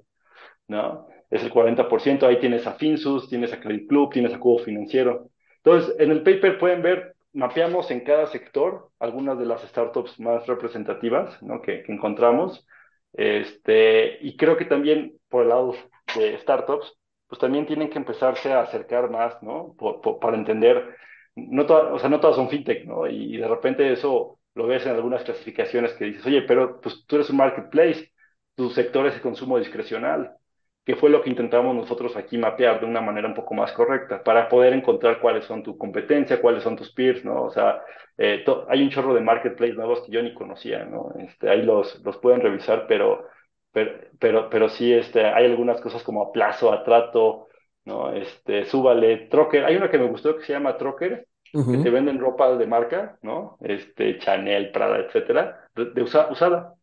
¿no? Es el 40%, ahí tienes a Finsus, tienes a Credit Club, tienes a Cubo Financiero. Entonces, en el paper pueden ver, mapeamos en cada sector algunas de las startups más representativas, ¿no? Que, que encontramos. Este, y creo que también por el lado de startups, pues también tienen que empezarse a acercar más, ¿no? Por, por, para entender no todas, o sea, no todas son fintech, ¿no? Y de repente eso lo ves en algunas clasificaciones que dices, oye, pero pues tú eres un marketplace, tu sector es el consumo discrecional, que fue lo que intentamos nosotros aquí mapear de una manera un poco más correcta, para poder encontrar cuáles son tu competencia, cuáles son tus peers, ¿no? O sea, eh, hay un chorro de marketplace nuevos que yo ni conocía, ¿no? Este, ahí los, los pueden revisar, pero, pero, pero, pero sí, este, hay algunas cosas como a plazo, a trato, ¿no? Este, súbale, Trocker. Hay una que me gustó que se llama Trocker, que te venden ropa de marca, ¿no? Este, Chanel, Prada, etcétera, de, usada.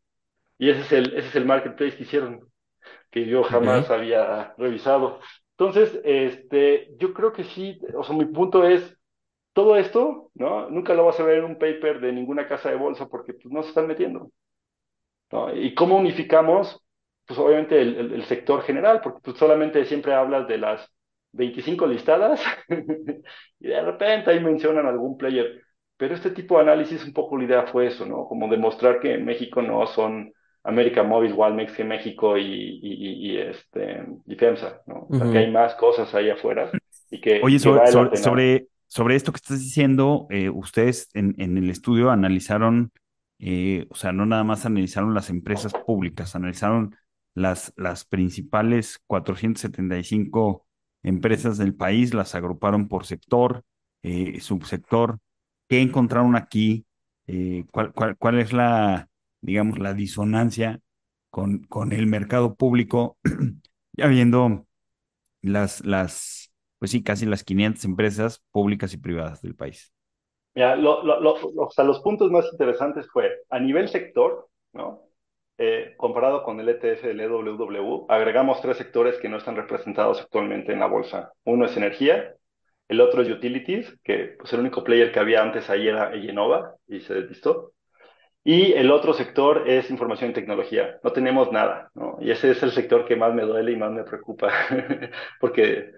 Y ese es el, ese es el marketplace que hicieron, que yo jamás había revisado. Entonces, este, yo creo que sí, o sea, mi punto es, todo esto, ¿no? Nunca lo vas a ver en un paper de ninguna casa de bolsa porque pues, no se están metiendo. ¿no? ¿Y cómo unificamos? Pues obviamente el, el, sector general, porque pues, solamente siempre hablas de las 25 listadas y de repente ahí mencionan algún player. Pero este tipo de análisis, un poco la idea fue eso, ¿no? Como demostrar que en México no son América Móvil, Walmex que México y, y, y, este, y FEMSA, ¿no? que hay más cosas ahí afuera y que... Oye, sobre, sobre, sobre, esto que estás diciendo, eh, ustedes en, en, el estudio analizaron, eh, o sea, no nada más analizaron las empresas públicas, analizaron las, las principales 475 empresas del país, las agruparon por sector, eh, subsector. ¿Qué encontraron aquí? Eh, ¿cuál, cuál, cuál, es la, digamos, la disonancia con, con el mercado público? ya viendo las, las, pues sí, casi las 500 empresas públicas y privadas del país. Mira, lo, o sea, los puntos más interesantes fue a nivel sector, ¿no? Eh, comparado con el ETF del EWW, agregamos tres sectores que no están representados actualmente en la bolsa. Uno es energía, el otro es utilities, que pues, el único player que había antes ahí era Genova y se deslistó. Y el otro sector es información y tecnología. No tenemos nada, ¿no? Y ese es el sector que más me duele y más me preocupa, porque,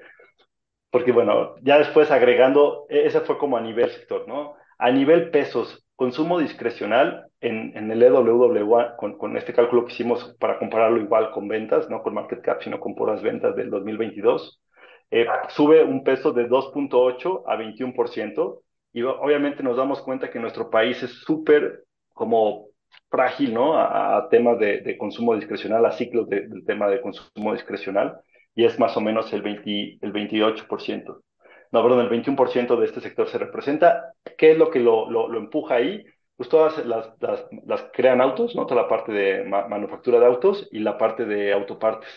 porque, bueno, ya después agregando, e-, ese fue como a nivel sector, ¿no? A nivel pesos, consumo discrecional en, en el EWW, con, con, este cálculo que hicimos para compararlo igual con ventas, no con market cap, sino con puras ventas del 2022, eh, sube un peso de 2.8 a 21%, y obviamente nos damos cuenta que nuestro país es súper como frágil, ¿no? A, a temas de, de, consumo discrecional, a ciclos de, del tema de consumo discrecional, y es más o menos el, 20, el 28% no, perdón, el 21% de este sector se representa. ¿Qué es lo que lo, lo, lo empuja ahí? Pues todas las, las, las, crean autos, ¿no? Toda la parte de ma manufactura de autos y la parte de autopartes.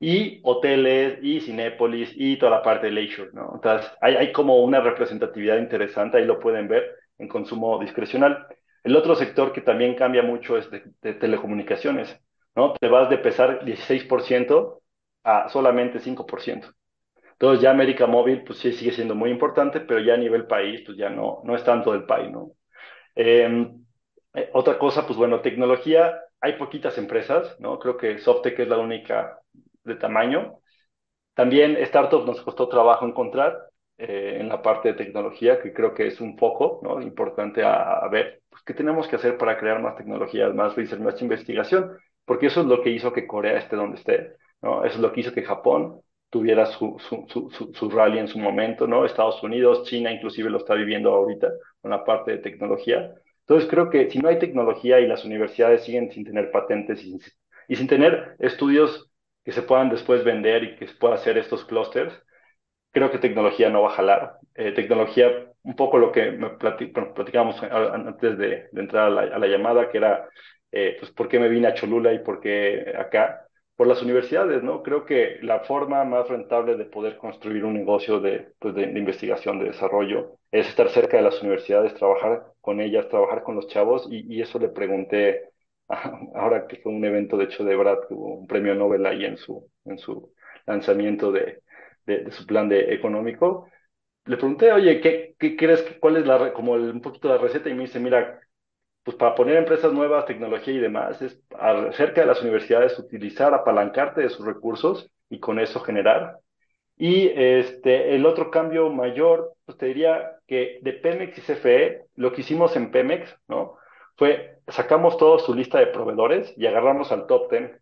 Y hoteles, y Cinépolis, y toda la parte de leisure, ¿no? Entonces, hay, hay como una representatividad interesante, ahí lo pueden ver en consumo discrecional. El otro sector que también cambia mucho es de, de telecomunicaciones. ¿no? Te vas de pesar 16% a solamente 5%. Entonces ya América Móvil, pues sí sigue siendo muy importante, pero ya a nivel país, pues ya no, no es tanto del país, ¿no? Em, eh, otra cosa, pues bueno, tecnología, hay poquitas empresas, ¿no? Creo que Softec es la única de tamaño. También startups nos costó trabajo encontrar eh, en la parte de tecnología, que creo que es un foco, ¿no? Importante a, ver, pues, ¿qué tenemos que hacer para crear más tecnologías, más research, más investigación? Porque eso es lo que hizo que Corea esté donde esté, ¿no? Eso es lo que hizo que Japón tuviera su, su, su, su, rally en su momento, ¿no? Estados Unidos, China inclusive lo está viviendo ahorita con la parte de tecnología. Entonces creo que si no hay tecnología y las universidades siguen sin tener patentes y, y sin tener estudios que se puedan después vender y que se pueda hacer estos clústeres, creo que tecnología no va a jalar. Eh, tecnología, un poco lo que me platicamos antes de, de entrar a la, a la, llamada, que era, eh, pues, ¿por qué me vine a Cholula y por qué acá? Por las universidades, ¿no? Creo que la forma más rentable de poder construir un negocio de, pues de, investigación, de desarrollo, es estar cerca de las universidades, trabajar con ellas, trabajar con los chavos, y, y eso le pregunté, ahora que fue un evento, de hecho, de Brad, que hubo un premio Nobel ahí en su, en su lanzamiento de, de, de su plan de económico, le pregunté, oye, ¿qué, qué crees, cuál es la, como el, un poquito la receta? Y me dice, mira, pues para poner empresas nuevas, tecnología y demás, es cerca de las universidades utilizar, apalancarte de sus recursos y con eso generar. Y este, el otro cambio mayor, pues te diría que de Pemex y CFE, lo que hicimos en Pemex, ¿no? Fue, sacamos toda su lista de proveedores y agarramos al top 10,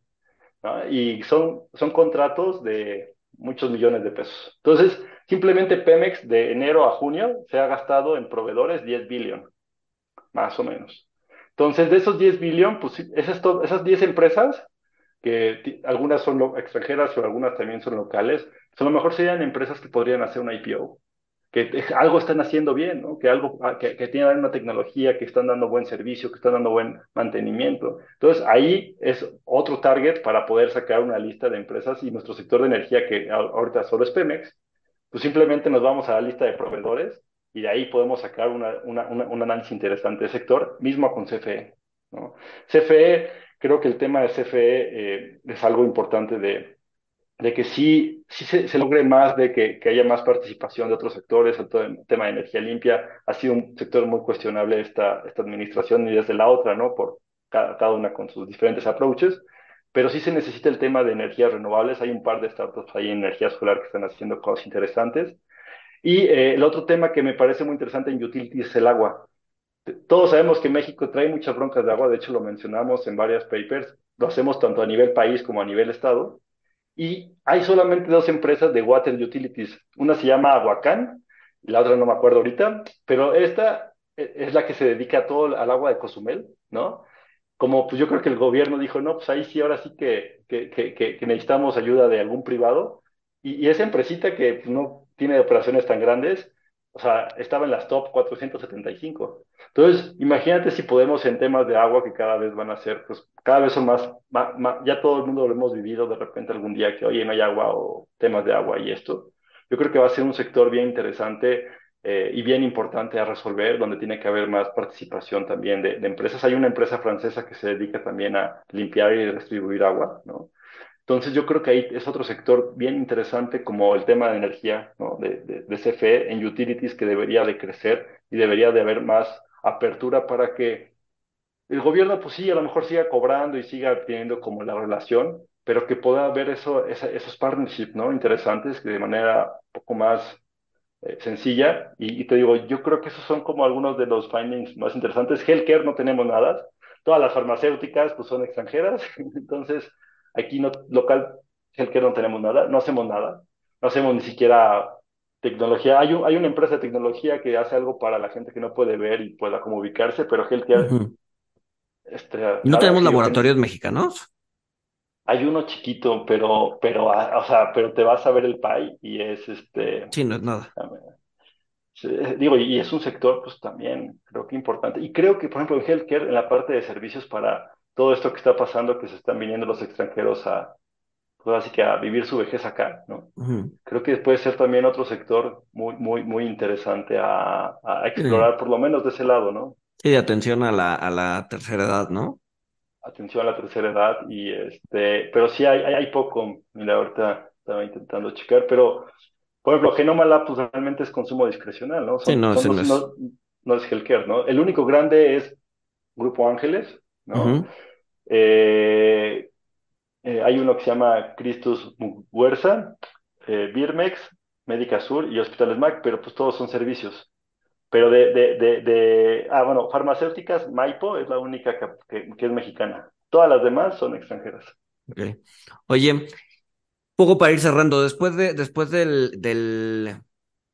¿no? Y son, son contratos de muchos millones de pesos. Entonces, simplemente Pemex de enero a junio se ha gastado en proveedores 10 billones, más o menos. Entonces, de esos 10 billones, pues esas, esas 10 empresas, que algunas son extranjeras pero algunas también son locales, pues a lo mejor serían empresas que podrían hacer una IPO, que algo están haciendo bien, ¿no? que, algo, ah, que, que tienen una tecnología, que están dando buen servicio, que están dando buen mantenimiento. Entonces, ahí es otro target para poder sacar una lista de empresas y nuestro sector de energía, que ahorita solo es Pemex, pues simplemente nos vamos a la lista de proveedores y de ahí podemos sacar una, una, un análisis interesante del sector, mismo con CFE. ¿no? CFE, creo que el tema de CFE eh, es algo importante de, de que sí, sí se, se, logre más, de que, que, haya más participación de otros sectores, el, el tema de energía limpia. Ha sido un sector muy cuestionable esta, esta administración y desde la otra, ¿no? Por cada, cada una con sus diferentes approaches pero sí se necesita el tema de energías renovables. Hay un par de startups ahí en energía solar que están haciendo cosas interesantes. Y eh, el otro tema que me parece muy interesante en utility es el agua. Todos sabemos que México trae muchas broncas de agua, de hecho lo mencionamos en varias papers, lo hacemos tanto a nivel país como a nivel estado, y hay solamente dos empresas de water utilities, una se llama Aguacán, la otra no me acuerdo ahorita, pero esta e, es la que se dedica todo al agua de Cozumel, ¿no? Como pues yo creo que el gobierno dijo, no, pues ahí sí, ahora sí que, que necesitamos ayuda de algún privado, y, y esa empresita que pues, no tiene operaciones tan grandes, o sea, estaba en las top 475. Entonces, imagínate si podemos en temas de agua que cada vez van a ser, pues cada vez son más, más, más, ya todo el mundo lo hemos vivido de repente algún día que, oye, no hay agua o temas de agua y esto. Yo creo que va a ser un sector bien interesante eh, y bien importante a resolver, donde tiene que haber más participación también de, de, empresas. Hay una empresa francesa que se dedica también a limpiar y distribuir agua, ¿no? Entonces yo creo que ahí es otro sector bien interesante como el tema de energía, ¿no? de, de, de, CFE en utilities que debería de crecer y debería de haber más apertura para que el gobierno pues sí, a lo mejor siga cobrando y siga teniendo como la relación, pero que pueda haber eso, esa, esos partnerships ¿no? interesantes que de manera un poco más eh, sencilla. Y, y, te digo, yo creo que esos son como algunos de los findings más interesantes. Healthcare no tenemos nada. Todas las farmacéuticas pues son extranjeras. Entonces, Aquí no, local, que no tenemos nada, no hacemos nada, no hacemos ni siquiera tecnología. Hay, un, hay una empresa de tecnología que hace algo para la gente que no puede ver y pueda como ubicarse, pero Healthcare... Uh -huh. este, ¿No tenemos laboratorios mexicanos? Hay uno chiquito, pero, pero, o sea, pero te vas a ver el PAI y es este. Sí, no es nada. Digo, y es un sector, pues también creo que importante. Y creo que, por ejemplo, en healthcare, en la parte de servicios para todo esto que está pasando, que se están viniendo los extranjeros a, pues así que a vivir su vejez acá, ¿no? Uh -huh. Creo que puede ser también otro sector muy, muy, muy interesante a, a explorar, por lo menos de ese lado, ¿no? Sí, de atención a la, a la tercera edad, ¿no? atención a la tercera edad y este, pero sí hay, hay, poco, mira, ahorita estaba intentando checar, pero por ejemplo, Genoma Lab pues, realmente es consumo discrecional, ¿no? sí, no, son, no, es... no, no, es healthcare, ¿no? El único grande es Grupo Ángeles, ¿no? Uh -huh. eh, eh, hay uno que se llama Christus Muguerza, eh, Birmex, Médica Sur y Hospitales Mac, pero pues todos son servicios. Pero de, de, de, de, ah, bueno, farmacéuticas, Maipo es la única que, que, que, es mexicana. Todas las demás son extranjeras. Okay. Oye, poco para ir cerrando, después de, después del, del,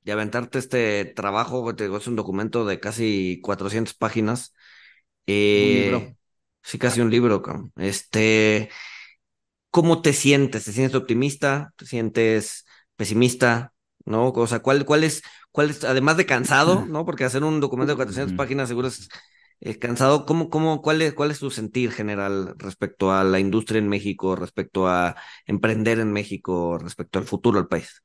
de aventarte este trabajo, te es un documento de casi 400 páginas. Eh, un libro. Sí, casi un libro, este, ¿cómo te sientes? ¿Te sientes optimista? ¿Te sientes pesimista? ¿No? O sea, ¿cuál, cuál es, cuál es, además de cansado, ¿no? Porque hacer un documento de 400 páginas seguro es eh, cansado. ¿Cómo, cómo, cuál, es, ¿Cuál es tu sentir general respecto a la industria en México, respecto a emprender en México, respecto al futuro del país?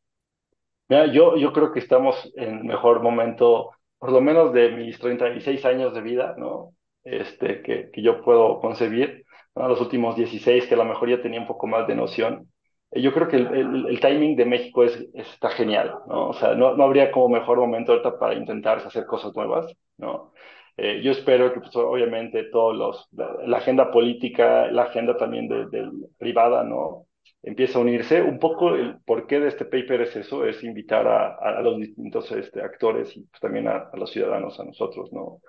Mira, yo, yo creo que estamos en mejor momento, por lo menos de mis 36 años de vida, ¿no? Este, que, yo puedo concebir, ¿no? Los últimos 16, que a lo mejor ya tenía un poco más de noción. Yo creo que el, timing de México es, está genial, ¿no? O sea, no, no habría como mejor momento ahorita para intentar hacer cosas nuevas, ¿no? Eh, yo espero que, pues, obviamente, todos los, la, la, agenda política, la agenda también de, privada, ¿no? Empieza a unirse. Un poco el porqué de este paper es eso, es invitar a los distintos este, actores y pues, también a, a, los ciudadanos, a nosotros, ¿no?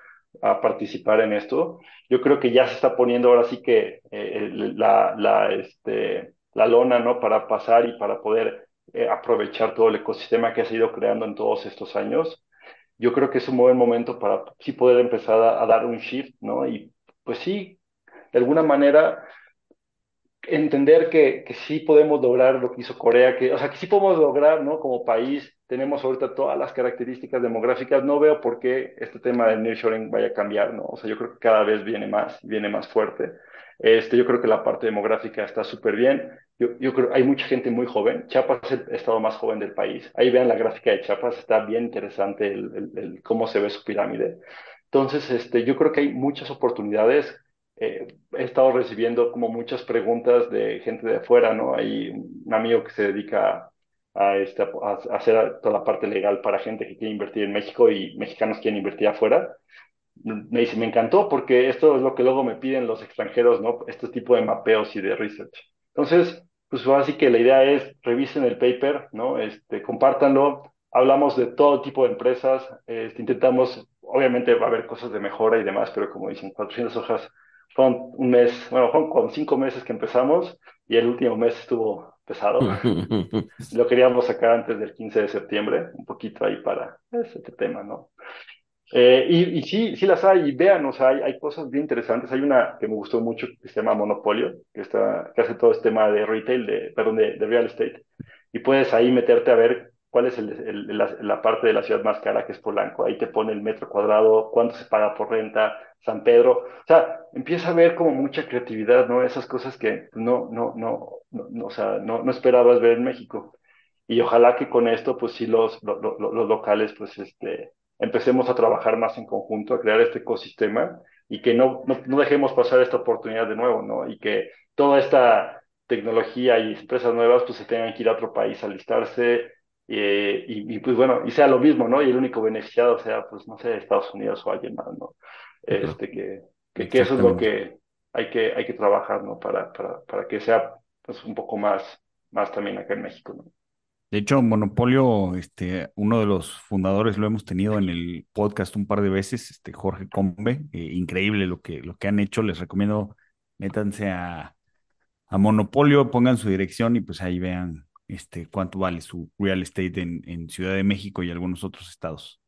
A participar en esto. Yo creo que ya se está poniendo ahora sí que eh, la, la, este, la lona, ¿no? Para pasar y para poder eh, aprovechar todo el ecosistema que ha sido creando en todos estos años yo creo que es un buen momento para sí poder empezar a, a, dar un shift, ¿no? Y pues sí, de alguna manera entender que, que sí podemos lograr lo que hizo Corea, que, o sea, que sí podemos lograr, ¿no? Como país, tenemos ahorita todas las características demográficas, no veo por qué este tema del nearshoring vaya a cambiar, ¿no? O sea, yo creo que cada vez viene más, viene más fuerte. Este, yo creo que la parte demográfica está súper bien. Yo, yo creo hay mucha gente muy joven. Chiapas es el estado más joven del país. Ahí vean la gráfica de Chiapas, está bien interesante el, el, el cómo se ve su pirámide. Entonces, este, yo creo que hay muchas oportunidades. Eh, he estado recibiendo como muchas preguntas de gente de afuera, ¿no? Hay un amigo que se dedica a, este, a, hacer toda la parte legal para gente que quiere invertir en México y mexicanos quieren invertir afuera me dice, me encantó porque esto es lo que luego me piden los extranjeros, ¿no? Este tipo de mapeos y de research. Entonces, pues así que la idea es revisen el paper, ¿no? Este, compártanlo, hablamos de todo tipo de empresas, este, intentamos, obviamente va a haber cosas de mejora y demás, pero como dicen, 400 hojas, fueron un mes, bueno, fueron con cinco meses que empezamos y el último mes estuvo pesado. Lo queríamos sacar antes del 15 de septiembre, un poquito ahí para este tema, ¿no? Eh, y, y, sí, sí las hay, y vean, o sea, hay, hay, cosas bien interesantes. Hay una que me gustó mucho que se llama Monopolio, que, está, que hace todo este tema de retail, de, perdón, de, de real estate. Y puedes ahí meterte a ver cuál es el, el, la, la, parte de la ciudad más cara, que es Polanco. Ahí te pone el metro cuadrado, cuánto se paga por renta, San Pedro. O sea, empieza a ver como mucha creatividad, ¿no? Esas cosas que no, no, no, no, o sea, no, no esperabas ver en México. Y ojalá que con esto, pues sí, los, los, los locales, pues este empecemos a trabajar más en conjunto, a crear este ecosistema y que no, no, no, dejemos pasar esta oportunidad de nuevo, ¿no? Y que toda esta tecnología y empresas nuevas pues se tengan que ir a otro país a alistarse eh, y, y, pues bueno, y sea lo mismo, ¿no? Y el único beneficiado sea, pues no sé, Estados Unidos o alguien más, ¿no? Este, que, que, que eso es lo que hay que, hay que trabajar, ¿no? Para, para, para que sea pues un poco más, más también acá en México, ¿no? De hecho, Monopolio, este, uno de los fundadores lo hemos tenido en el podcast un par de veces, este, Jorge Combe, eh, increíble lo que, lo que han hecho, les recomiendo, métanse a, a Monopolio, pongan su dirección y pues ahí vean este, cuánto vale su real estate en, en Ciudad de México y algunos otros estados.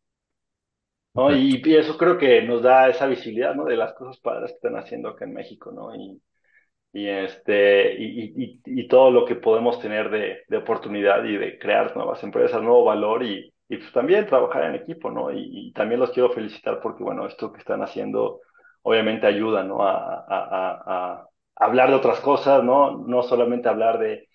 No, y, y, eso creo que nos da esa visibilidad, ¿no? De las cosas padres que están haciendo acá en México, ¿no? Y, y este y, y, y, todo lo que podemos tener de, de, oportunidad y de crear nuevas empresas, nuevo valor y, y pues también trabajar en equipo, ¿no? Y, también los quiero felicitar porque, bueno, esto que están haciendo obviamente ayuda, ¿no? A, a, a, a hablar de otras cosas, ¿no? No solamente hablar de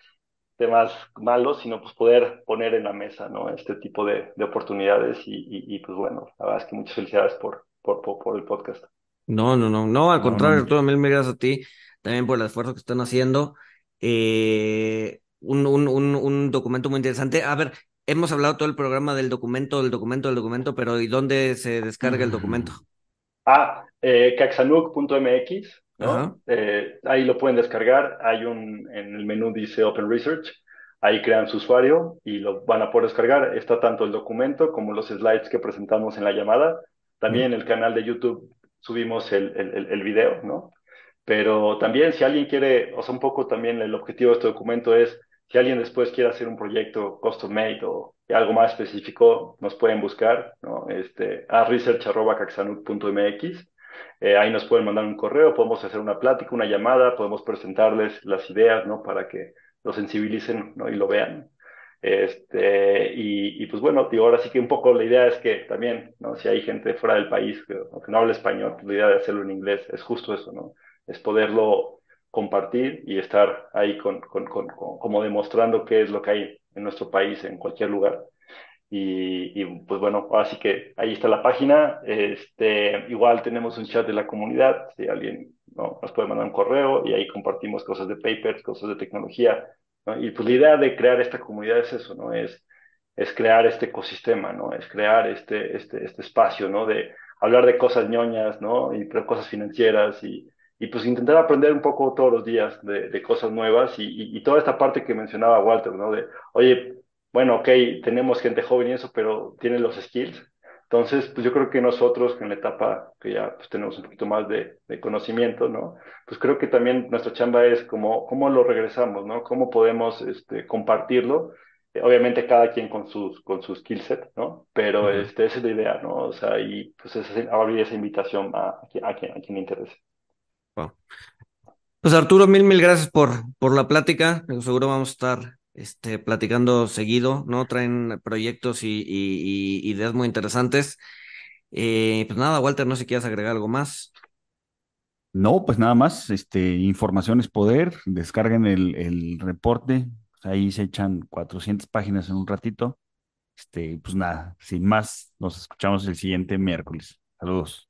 temas malos, sino pues poder poner en la mesa, ¿no? Este tipo de, de oportunidades y, y, pues bueno, la verdad es que muchas felicidades por, por, por, por el podcast. No, no, no, no, al No, contrario, no. Arturo, mil, mil gracias a ti también por el esfuerzo que están haciendo. Eh, un, un, un, un documento muy interesante. A ver, hemos hablado todo el programa del documento, del documento, del documento, pero ¿y dónde se descarga el documento? Ah, eh, caxanuc.mx. ¿no? Eh, ahí lo pueden descargar. Hay un, en el menú dice Open Research. Ahí crean su usuario y lo van a poder descargar. Está tanto el documento como los slides que presentamos en la llamada. También en el canal de YouTube subimos el, el, el, el video, ¿no? Pero también si alguien quiere, o sea, un poco también el objetivo de este documento es, si alguien después quiere hacer un proyecto custom made o algo más específico, nos pueden buscar, ¿no? Este, a research.caxanut.mx. Eh, ahí nos pueden mandar un correo, podemos hacer una plática, una llamada, podemos presentarles las ideas, ¿no? Para que lo sensibilicen, ¿no? Y lo vean. Este, y, y, pues bueno, digo, ahora sí que un poco la idea es que también, ¿no? Si hay gente fuera del país que, no habla español, pues la idea de hacerlo en inglés es justo eso, ¿no? Es poderlo compartir y estar ahí con, con, con, como demostrando qué es lo que hay en nuestro país, en cualquier lugar. Y, y, pues bueno, así que ahí está la página. Este, igual tenemos un chat de la comunidad, si alguien ¿no? nos puede mandar un correo y ahí compartimos cosas de papers, cosas de tecnología. ¿no? Y pues la idea de crear esta comunidad es eso, ¿no? Es, es crear este ecosistema, ¿no? Es crear este, este, este espacio, ¿no? De hablar de cosas ñoñas, ¿no? Y pero cosas financieras y, y pues intentar aprender un poco todos los días de, de cosas nuevas y, y, y, toda esta parte que mencionaba Walter, ¿no? De, oye, bueno, ok, tenemos gente joven y eso, pero tienen los skills. Entonces, pues yo creo que nosotros, en la etapa que ya pues, tenemos un poquito más de, de, conocimiento, ¿no? Pues creo que también nuestra chamba es como, cómo lo regresamos, ¿no? Cómo podemos este, compartirlo. Eh, obviamente cada quien con sus, con su skill set, ¿no? Pero Ujú. este, esa es la idea, ¿no? O sea, y pues es abrir esa invitación a, a, quien, a, quien, a quien le interese. Wow. Pues Arturo, mil, mil gracias por, por la plática. Seguro vamos a estar este, platicando seguido, ¿no? Traen proyectos y, ideas muy interesantes. Eh, pues nada, Walter, no sé si quieres agregar algo más. No, pues nada más, este, información es poder, descarguen el, el reporte, ahí se echan 400 páginas en un ratito. Este, pues nada, sin más, nos escuchamos el siguiente miércoles. Saludos.